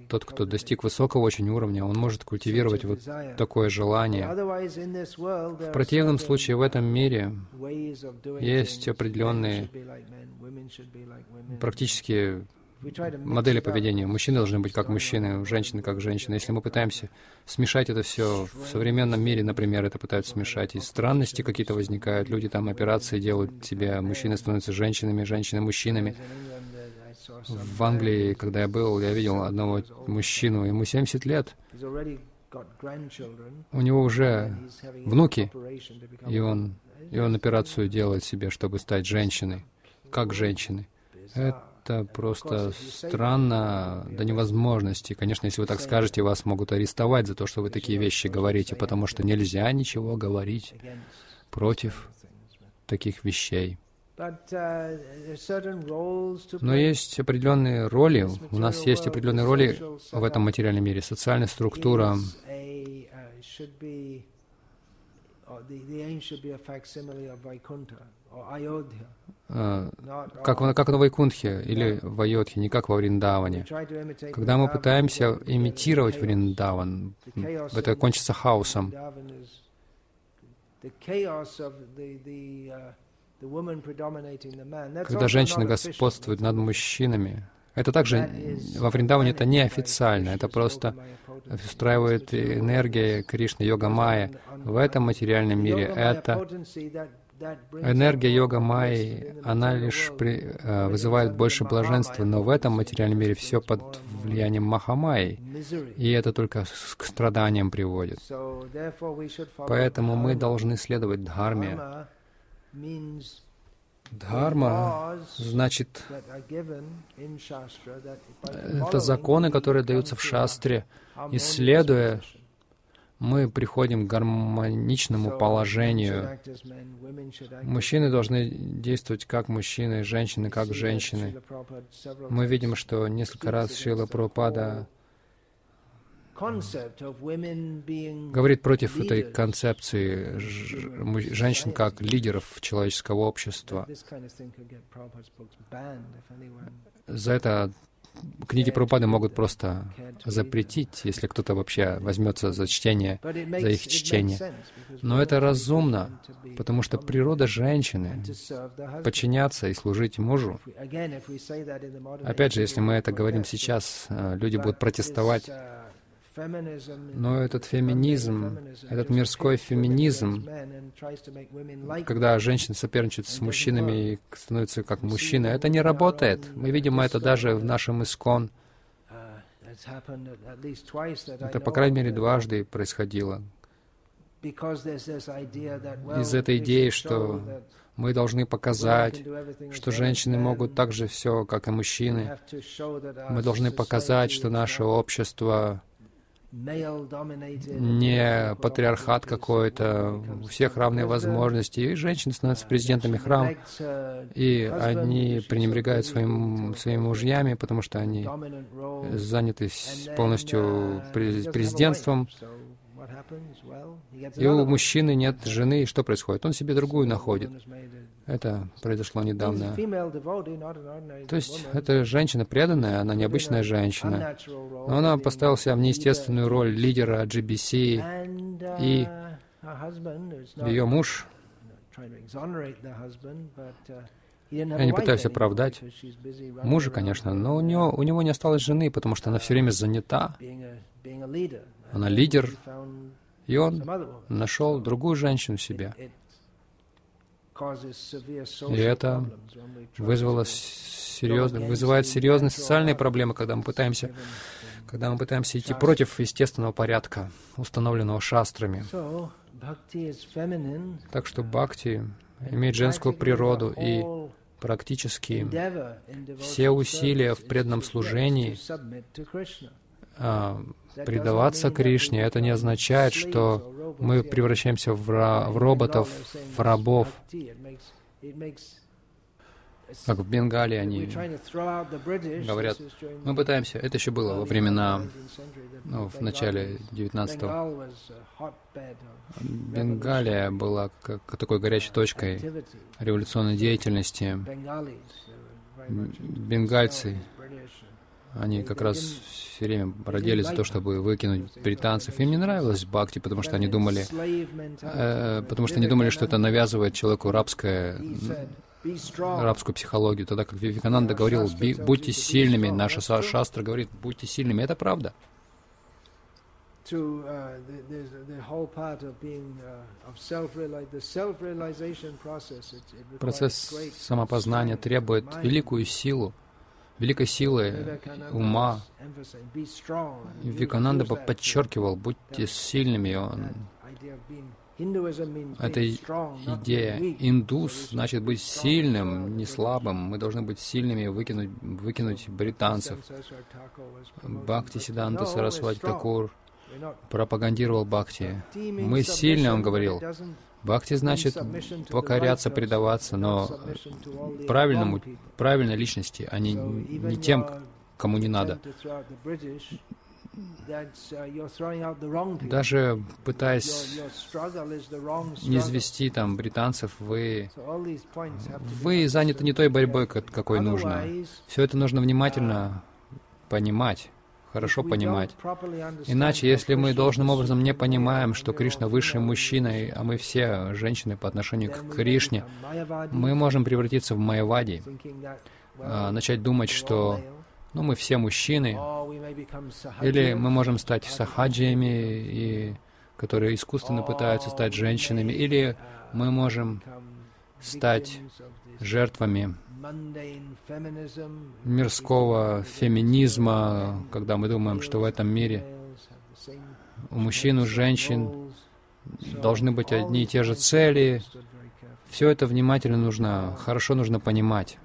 тот, кто достиг высокого очень уровня, он может культивировать вот такое желание. В противном случае в этом мире есть определенные практически модели поведения. Мужчины должны быть как мужчины, женщины как женщины. Если мы пытаемся смешать это все в современном мире, например, это пытаются смешать, и странности какие-то возникают, люди там операции делают себе, мужчины становятся женщинами, женщины мужчинами. В Англии, когда я был, я видел одного мужчину, ему 70 лет, у него уже внуки, и он, и он операцию делает себе, чтобы стать женщиной, как женщины. Это просто странно до невозможности. Конечно, если вы так скажете, вас могут арестовать за то, что вы такие вещи говорите, потому что нельзя ничего говорить против таких вещей. Uh, Но есть определенные роли, у нас есть определенные роли в этом материальном мире. Социальная структура uh, как, как на Вайкунтхе или в Айодхе, не как во Вриндаване. Когда мы пытаемся имитировать Вриндаван, это кончится хаосом. Когда женщина господствует над мужчинами, это также во Вриндаване это неофициально, это просто устраивает энергия Кришны, йога Майя. В этом материальном мире. Это энергия йога Майи, она лишь при, э, вызывает больше блаженства, но в этом материальном мире все под влиянием Махамайи, и это только к страданиям приводит. Поэтому мы должны следовать Дхарме, Дхарма значит, это законы, которые даются в шастре. Исследуя, мы приходим к гармоничному положению. Мужчины должны действовать как мужчины, женщины как женщины. Мы видим, что несколько раз Шила Прабхупада говорит против этой концепции женщин как лидеров человеческого общества. За это книги Прабхупады могут просто запретить, если кто-то вообще возьмется за чтение, за их чтение. Но это разумно, потому что природа женщины — подчиняться и служить мужу. Опять же, если мы это говорим сейчас, э, люди будут протестовать, но этот феминизм, этот мирской феминизм, когда женщины соперничают с мужчинами и становятся как мужчины, это не работает. Мы видим это даже в нашем искон. Это, по крайней мере, дважды происходило. Из этой идеи, что мы должны показать, что женщины могут так же все, как и мужчины. Мы должны показать, что наше общество не патриархат какой-то, у всех равные возможности, и женщины становятся президентами храма, и они пренебрегают своим, своими мужьями, потому что они заняты полностью президентством, и у мужчины нет жены, и что происходит? Он себе другую находит. Это произошло недавно. То есть это женщина преданная, она необычная женщина. Но она поставила себя в неестественную роль лидера GBC, и ее муж я не пытаюсь оправдать мужа, конечно, но у него, у него не осталось жены, потому что она все время занята. Она лидер, и он нашел другую женщину себе. И это вызвало серьезно, вызывает серьезные социальные проблемы, когда мы пытаемся, когда мы пытаемся идти против естественного порядка, установленного шастрами. Так что бхакти имеет женскую природу, и практически все усилия в преданном служении предаваться Кришне, это не означает, что мы превращаемся в, в роботов, в рабов. Как в Бенгалии они говорят, мы пытаемся, это еще было во времена, ну, в начале 19-го. Бенгалия была как такой горячей точкой революционной деятельности. Бенгальцы, они как раз все время родили за то, чтобы выкинуть британцев. Им не нравилось бхакти, потому что они думали, э, потому что они думали, что это навязывает человеку рабское рабскую психологию, тогда как Вивекананда говорил, будьте сильными, наша шастра говорит, будьте сильными, это правда. Процесс самопознания требует великую силу, великой силы ума. Викананда подчеркивал, будьте сильными. Он это идея. Индус значит быть сильным, не слабым. Мы должны быть сильными, выкинуть, выкинуть британцев. Бхакти Сиданта Сарасвати Такур пропагандировал Бхакти. Мы сильны, он говорил. Бхакти значит покоряться, предаваться, но правильному, правильной личности, а не, не тем, кому не надо. Uh, Даже пытаясь не извести там британцев, вы, вы заняты не той борьбой, какой нужно. Все это нужно внимательно понимать, хорошо понимать. Иначе, если мы должным образом не понимаем, что Кришна высший мужчина, а мы все женщины по отношению к Кришне, мы можем превратиться в Майявади, а, начать думать, что ну, мы все мужчины, или мы можем стать сахаджиями, и, которые искусственно пытаются стать женщинами, или мы можем стать жертвами мирского феминизма, когда мы думаем, что в этом мире у мужчин, у женщин должны быть одни и те же цели. Все это внимательно нужно, хорошо нужно понимать,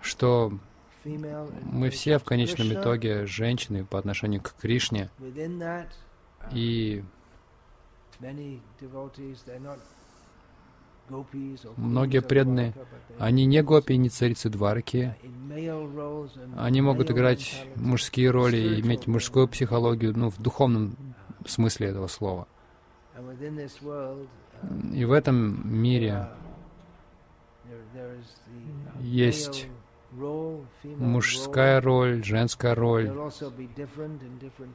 что мы все в конечном итоге женщины по отношению к Кришне. И многие преданные, они не гопи, не царицы Дварки. Они могут играть мужские роли и иметь мужскую психологию, ну, в духовном смысле этого слова. И в этом мире есть мужская роль, женская роль.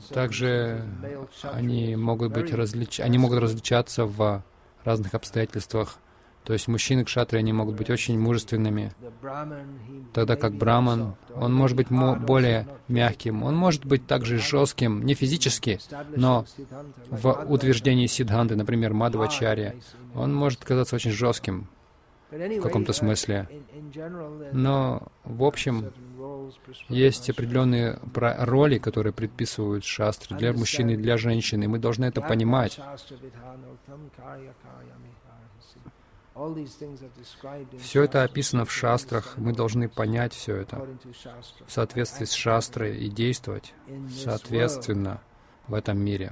Также они могут быть различ... они могут различаться в разных обстоятельствах. То есть мужчины кшатры, они могут быть очень мужественными, тогда как браман, он может быть более мягким, он может быть также жестким, не физически, но в утверждении сидханты, например, Мадхвачарья, он может казаться очень жестким, в каком-то смысле. Но, в общем, есть определенные роли, которые предписывают шастры для мужчины и для женщины, и мы должны это понимать. Все это описано в шастрах, мы должны понять все это в соответствии с шастрой и действовать соответственно в этом мире.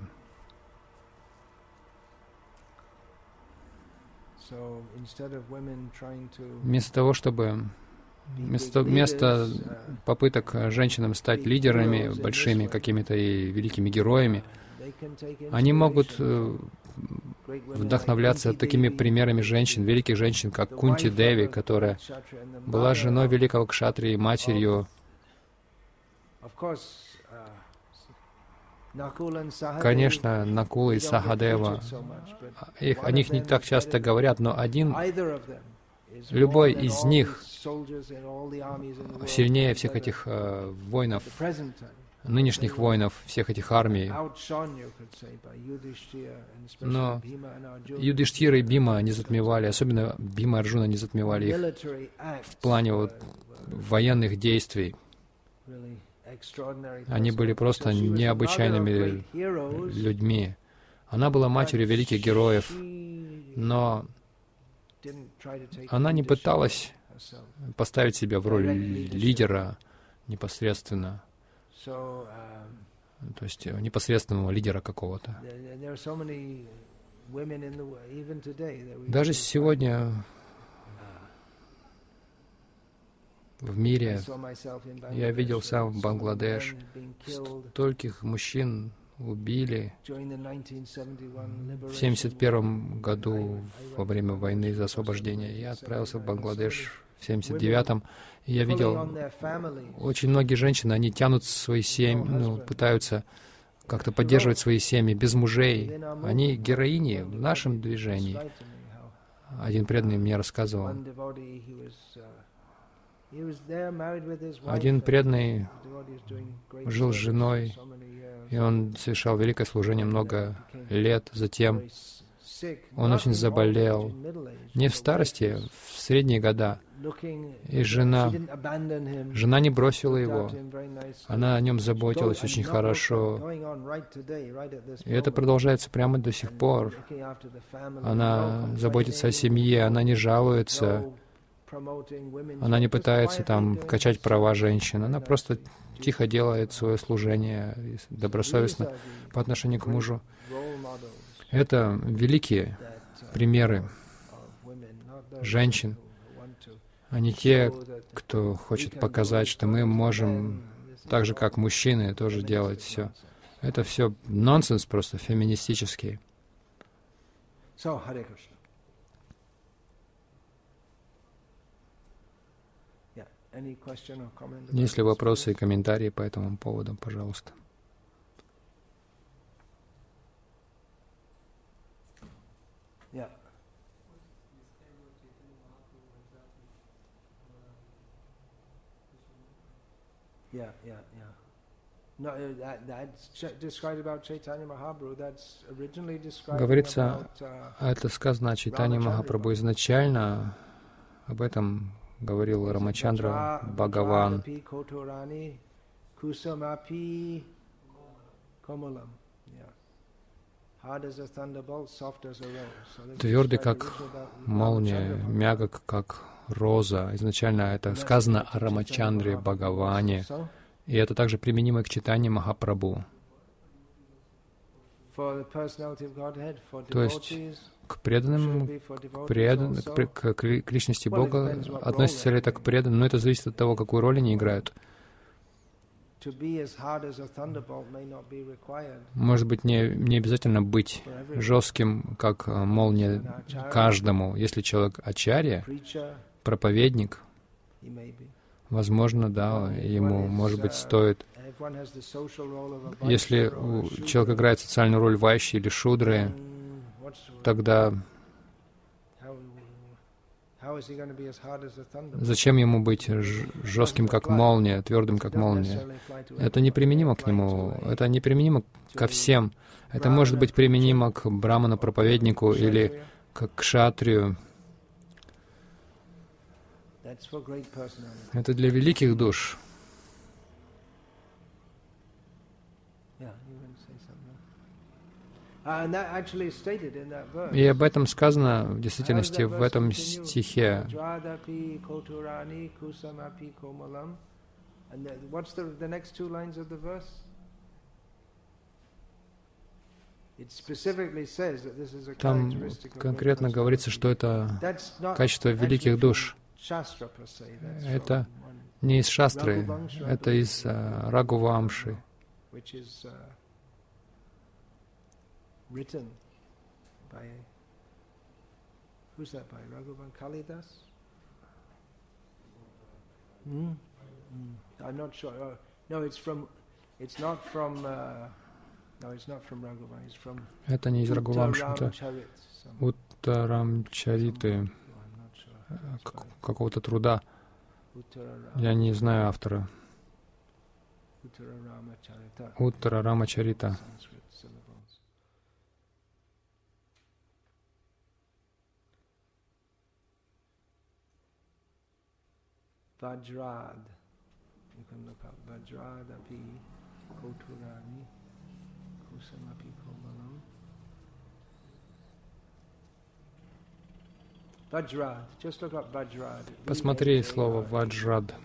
Вместо того, чтобы вместо, вместо попыток женщинам стать лидерами большими, какими-то и великими героями, они могут вдохновляться такими примерами женщин, великих женщин, как Кунти Деви, которая была женой великого кшатри и матерью. Конечно, Накула и Сахадева, их, о них не так часто говорят, но один, любой из них сильнее всех этих э, воинов, нынешних воинов, всех этих армий. Но Юдиштира и Бима не затмевали, особенно Бима и Арджуна не затмевали их в плане вот военных действий. Они были просто необычайными людьми. Она была матерью великих героев, но Она не пыталась поставить себя в роль лидера непосредственно, то есть э, непосредственного лидера какого-то. Даже сегодня в мире я видел сам в Бангладеш, стольких мужчин убили в 1971 году во время войны за освобождение. Я отправился в Бангладеш в 79-м, и я видел очень многие женщины, они тянут свои семьи, ну, пытаются как-то поддерживать свои семьи без мужей. Они героини в нашем движении. Один преданный мне рассказывал, один преданный жил с женой, и он совершал великое служение много лет. Затем он очень заболел, не в старости, в средние года. И жена, жена не бросила его. Она о нем заботилась очень хорошо. И это продолжается прямо до сих пор. Она заботится о семье, она не жалуется. Она не пытается там качать права женщин, она просто тихо делает свое служение добросовестно по отношению к мужу. Это великие примеры женщин, а не те, кто хочет показать, что мы можем так же, как мужчины, тоже делать все. Это все нонсенс просто феминистический. Есть ли вопросы и комментарии по этому поводу, пожалуйста? Yeah, yeah, yeah. No, uh, that, that's described about Chaitanya Mahaprabhu. That's originally described Говорится, uh, это сказано о Чайтане Махапрабху изначально. Об этом говорил Рамачандра Бхагаван. Твердый, как молния, мягок, как роза. Изначально это сказано о Рамачандре Бхагаване. И это также применимо к читанию Махапрабху. То есть к преданным, к, предан, к, к, к личности Бога относится ли это к преданным, но это зависит от того, какую роль они играют. Может быть, не, не обязательно быть жестким, как э, молния каждому. Если человек ачарья, проповедник, возможно, да, ему, может быть, стоит. если человек играет социальную роль вайши или шудры, тогда зачем ему быть жестким, как молния, твердым, как молния? Это неприменимо к нему, это неприменимо ко всем. Это может быть применимо к браману-проповеднику или к шатрию. Это для великих душ. И об этом сказано в действительности в этом стихе. Там конкретно говорится, что это качество великих душ. Это не из шастры, это из uh, Рагувамши written by who's that by Raghuvan Kalidas? Hmm? Mm. I'm not sure. Oh, no, it's from. It's not from. Uh, no, it's not from Raghuvan. It's from. Это не из Рагувамши, это Уттарамчариты какого-то труда. Я не знаю автора. Уттара Рамачарита. Vajrad. You can look up Vajrad api koturani kusamapi komalam. Vajrad. Just look up Vajrad. Посмотри слово. «ваджрад».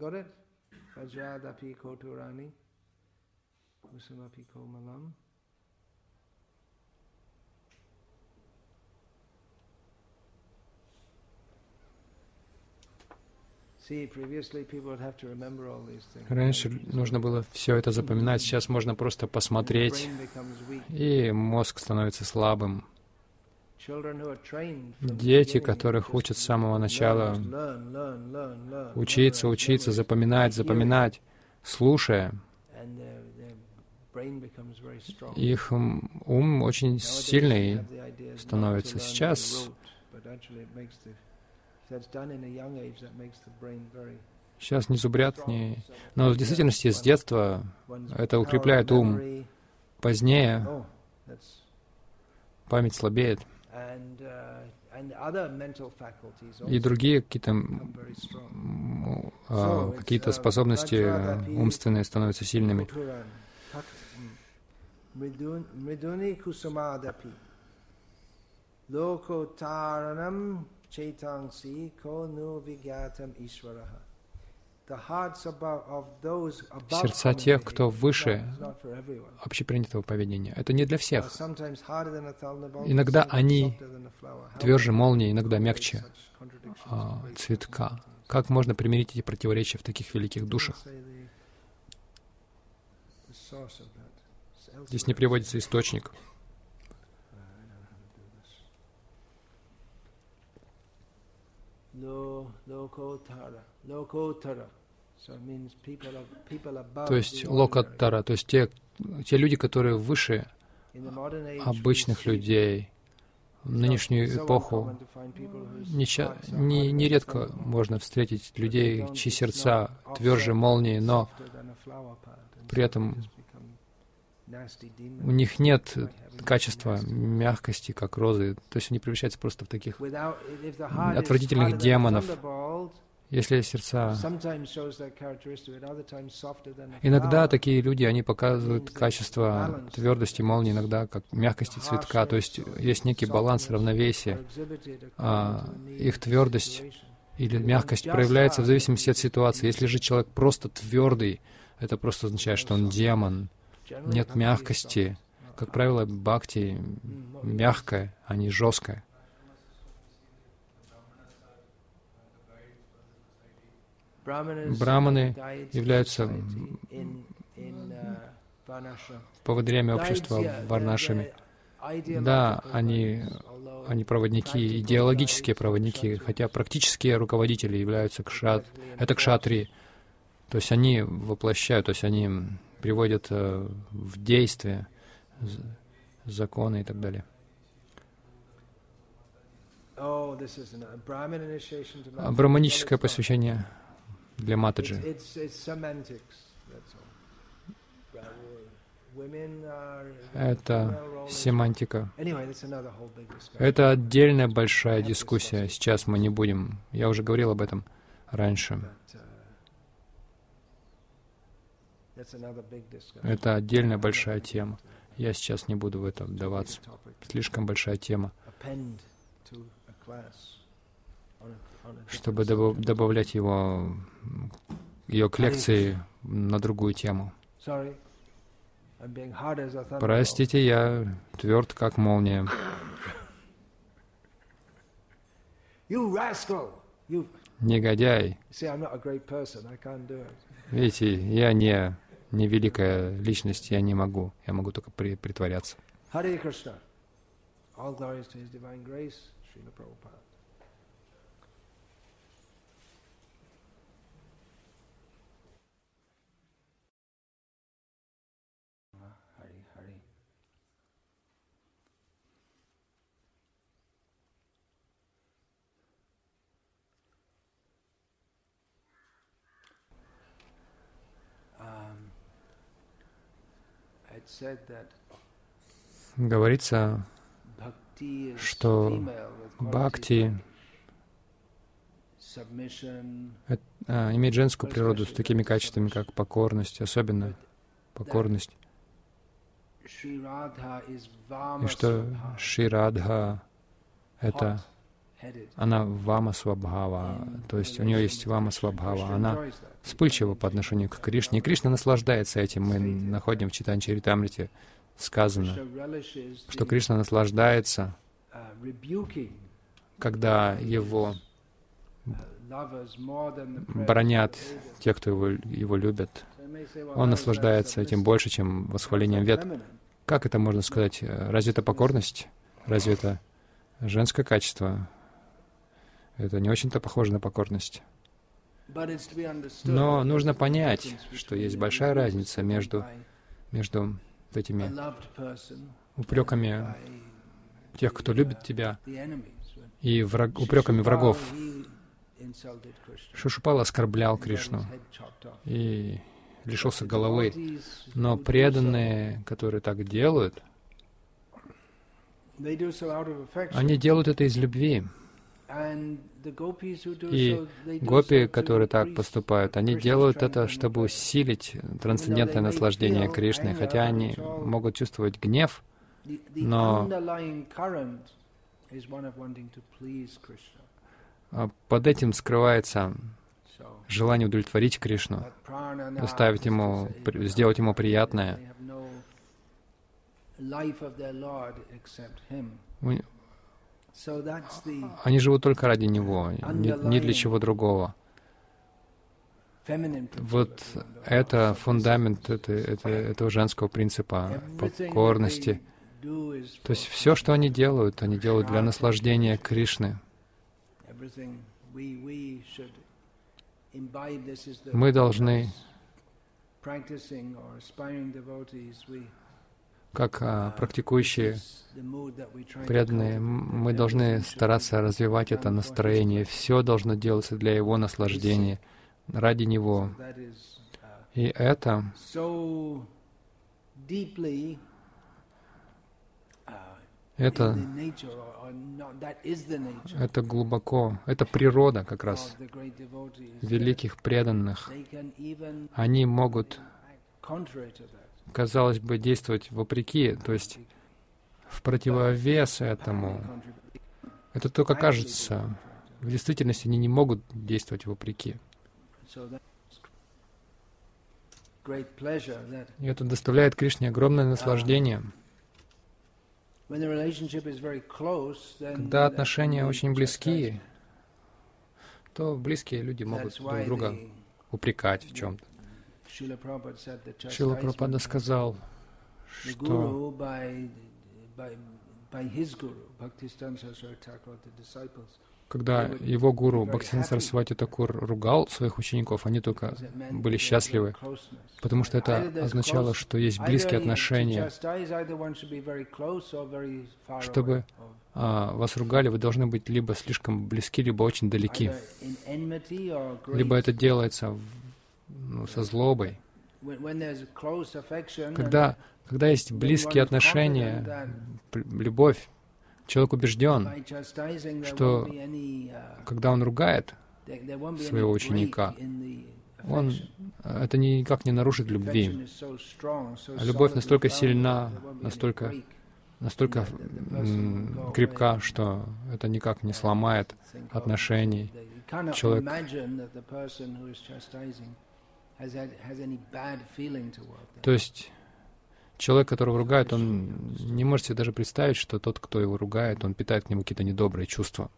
Got it? Vajradapi koturani. Kusamapi komalam. Раньше нужно было все это запоминать, сейчас можно просто посмотреть, и мозг становится слабым. Дети, которых учат с самого начала учиться, учиться, запоминать, запоминать, слушая, их ум очень сильный. становится. Сейчас- Сейчас не зубрят, не... Но в действительности с детства это укрепляет ум. Позднее Oh, память слабеет, uh, и другие какие-то а, какие-то способности э, умственные становятся сильными. Koturan, tat- mm. Mridun- Сердца тех, кто выше общепринятого поведения. Это не для всех. Иногда они Тверже молнии, иногда мягче а, цветка. Как можно примирить эти противоречия в таких великих душах? Здесь не приводится источник. То есть локоттара, то есть те, те люди, которые выше обычных людей. В нынешнюю эпоху whose не, нередко можно встретить людей, чьи сердца тверже молнии, но при этом у них нет качества мягкости, как розы. То есть они превращаются просто в таких... Отвратительных демонов. Если сердца... Иногда такие люди, они показывают качество твердости молнии, иногда как мягкости цветка. То есть есть некий баланс, равновесие. А, их твердость. Или мягкость проявляется в зависимости от ситуации. Если же человек просто твердый, это просто означает, что он демон. Нет мягкости. Как правило, бхакти мягкое, а не. Brahmanas Браманы являются Guides, общества варнашами. Да, они, они проводники, идеологические проводники, хотя практические руководители являются кшат, это кшатри. То есть они воплощают, то есть они приводят э, в действие законы и так далее. Oh, А. Браманическое посвящение для Матаджи. Это семантика. Это отдельная большая дискуссия. Сейчас мы не будем. Я уже говорил об этом раньше. Это отдельная большая тема. Я сейчас не буду в это вдаваться. Слишком большая тема, чтобы добав- добавлять его, ее к лекции на другую тему. Простите, я тверд, как молния. Негодяй. Видите, я не, не великая личность, я не могу. Я могу только при- притворяться. Hare Krishna. All glories to His Divine Grace, Srila Prabhupada. Hare Hare. Um, it said that Говорится, что бхакти э- а, имеет женскую природу с такими качествами, как покорность, особенно покорность, и что Шри Радха — это. Она вама свабхава, то есть у нее есть вама свабхава, она вспыльчива по отношению к Кришне, и Кришна наслаждается этим. Мы находим в Читане Чаритамрите сказано, что Кришна наслаждается, uh, когда его бронят те, кто его, его любят. Он наслаждается этим больше, чем восхвалением вет. Как это можно сказать? Разве это покорность? Разве это женское качество? Это не очень-то похоже на покорность. Но нужно понять, что есть большая разница между, между этими упреками тех, кто любит тебя, и враг, упреками врагов. Шишупал оскорблял Кришну и лишился головы. Но преданные, которые так делают, они делают это из любви. И гопи, которые так поступают, они делают это, чтобы усилить трансцендентное наслаждение Кришны, хотя они могут чувствовать гнев, но под этим скрывается желание удовлетворить Кришну, доставить ему, сделать ему приятное. Они живут только ради Него, ни, для чего другого. Вот это фундамент это, это, этого женского принципа покорности. То есть все, что они делают, они делают для наслаждения Кришны. Мы должны как а, практикующие преданные, мы должны стараться развивать это настроение. Все должно делаться для его наслаждения, ради него. И это это, это глубоко, это природа как раз великих преданных. Они могут казалось бы, действовать вопреки, то есть в противовес этому. Это только кажется. В действительности они не могут действовать вопреки. И это доставляет Кришне огромное наслаждение. Когда отношения очень близкие, то близкие люди могут друг друга упрекать в чем-то. Шила Прабхупада сказал, что когда его гуру Бхактин Сарасвати Такур ругал своих учеников, они только были счастливы, потому что это означало, что есть близкие отношения. Чтобы а, вас ругали, вы должны быть либо слишком близки, либо очень далеки. Либо это делается ну, со злобой. Когда, когда есть близкие отношения, любовь, человек убежден, что когда он ругает своего ученика, он, это никак не нарушит любви. А любовь настолько сильна, настолько, настолько крепка, что это никак не сломает отношений. Человек то есть человек, которого ругают, он не может себе даже представить, что тот, кто его ругает, он питает к нему какие-то недобрые чувства.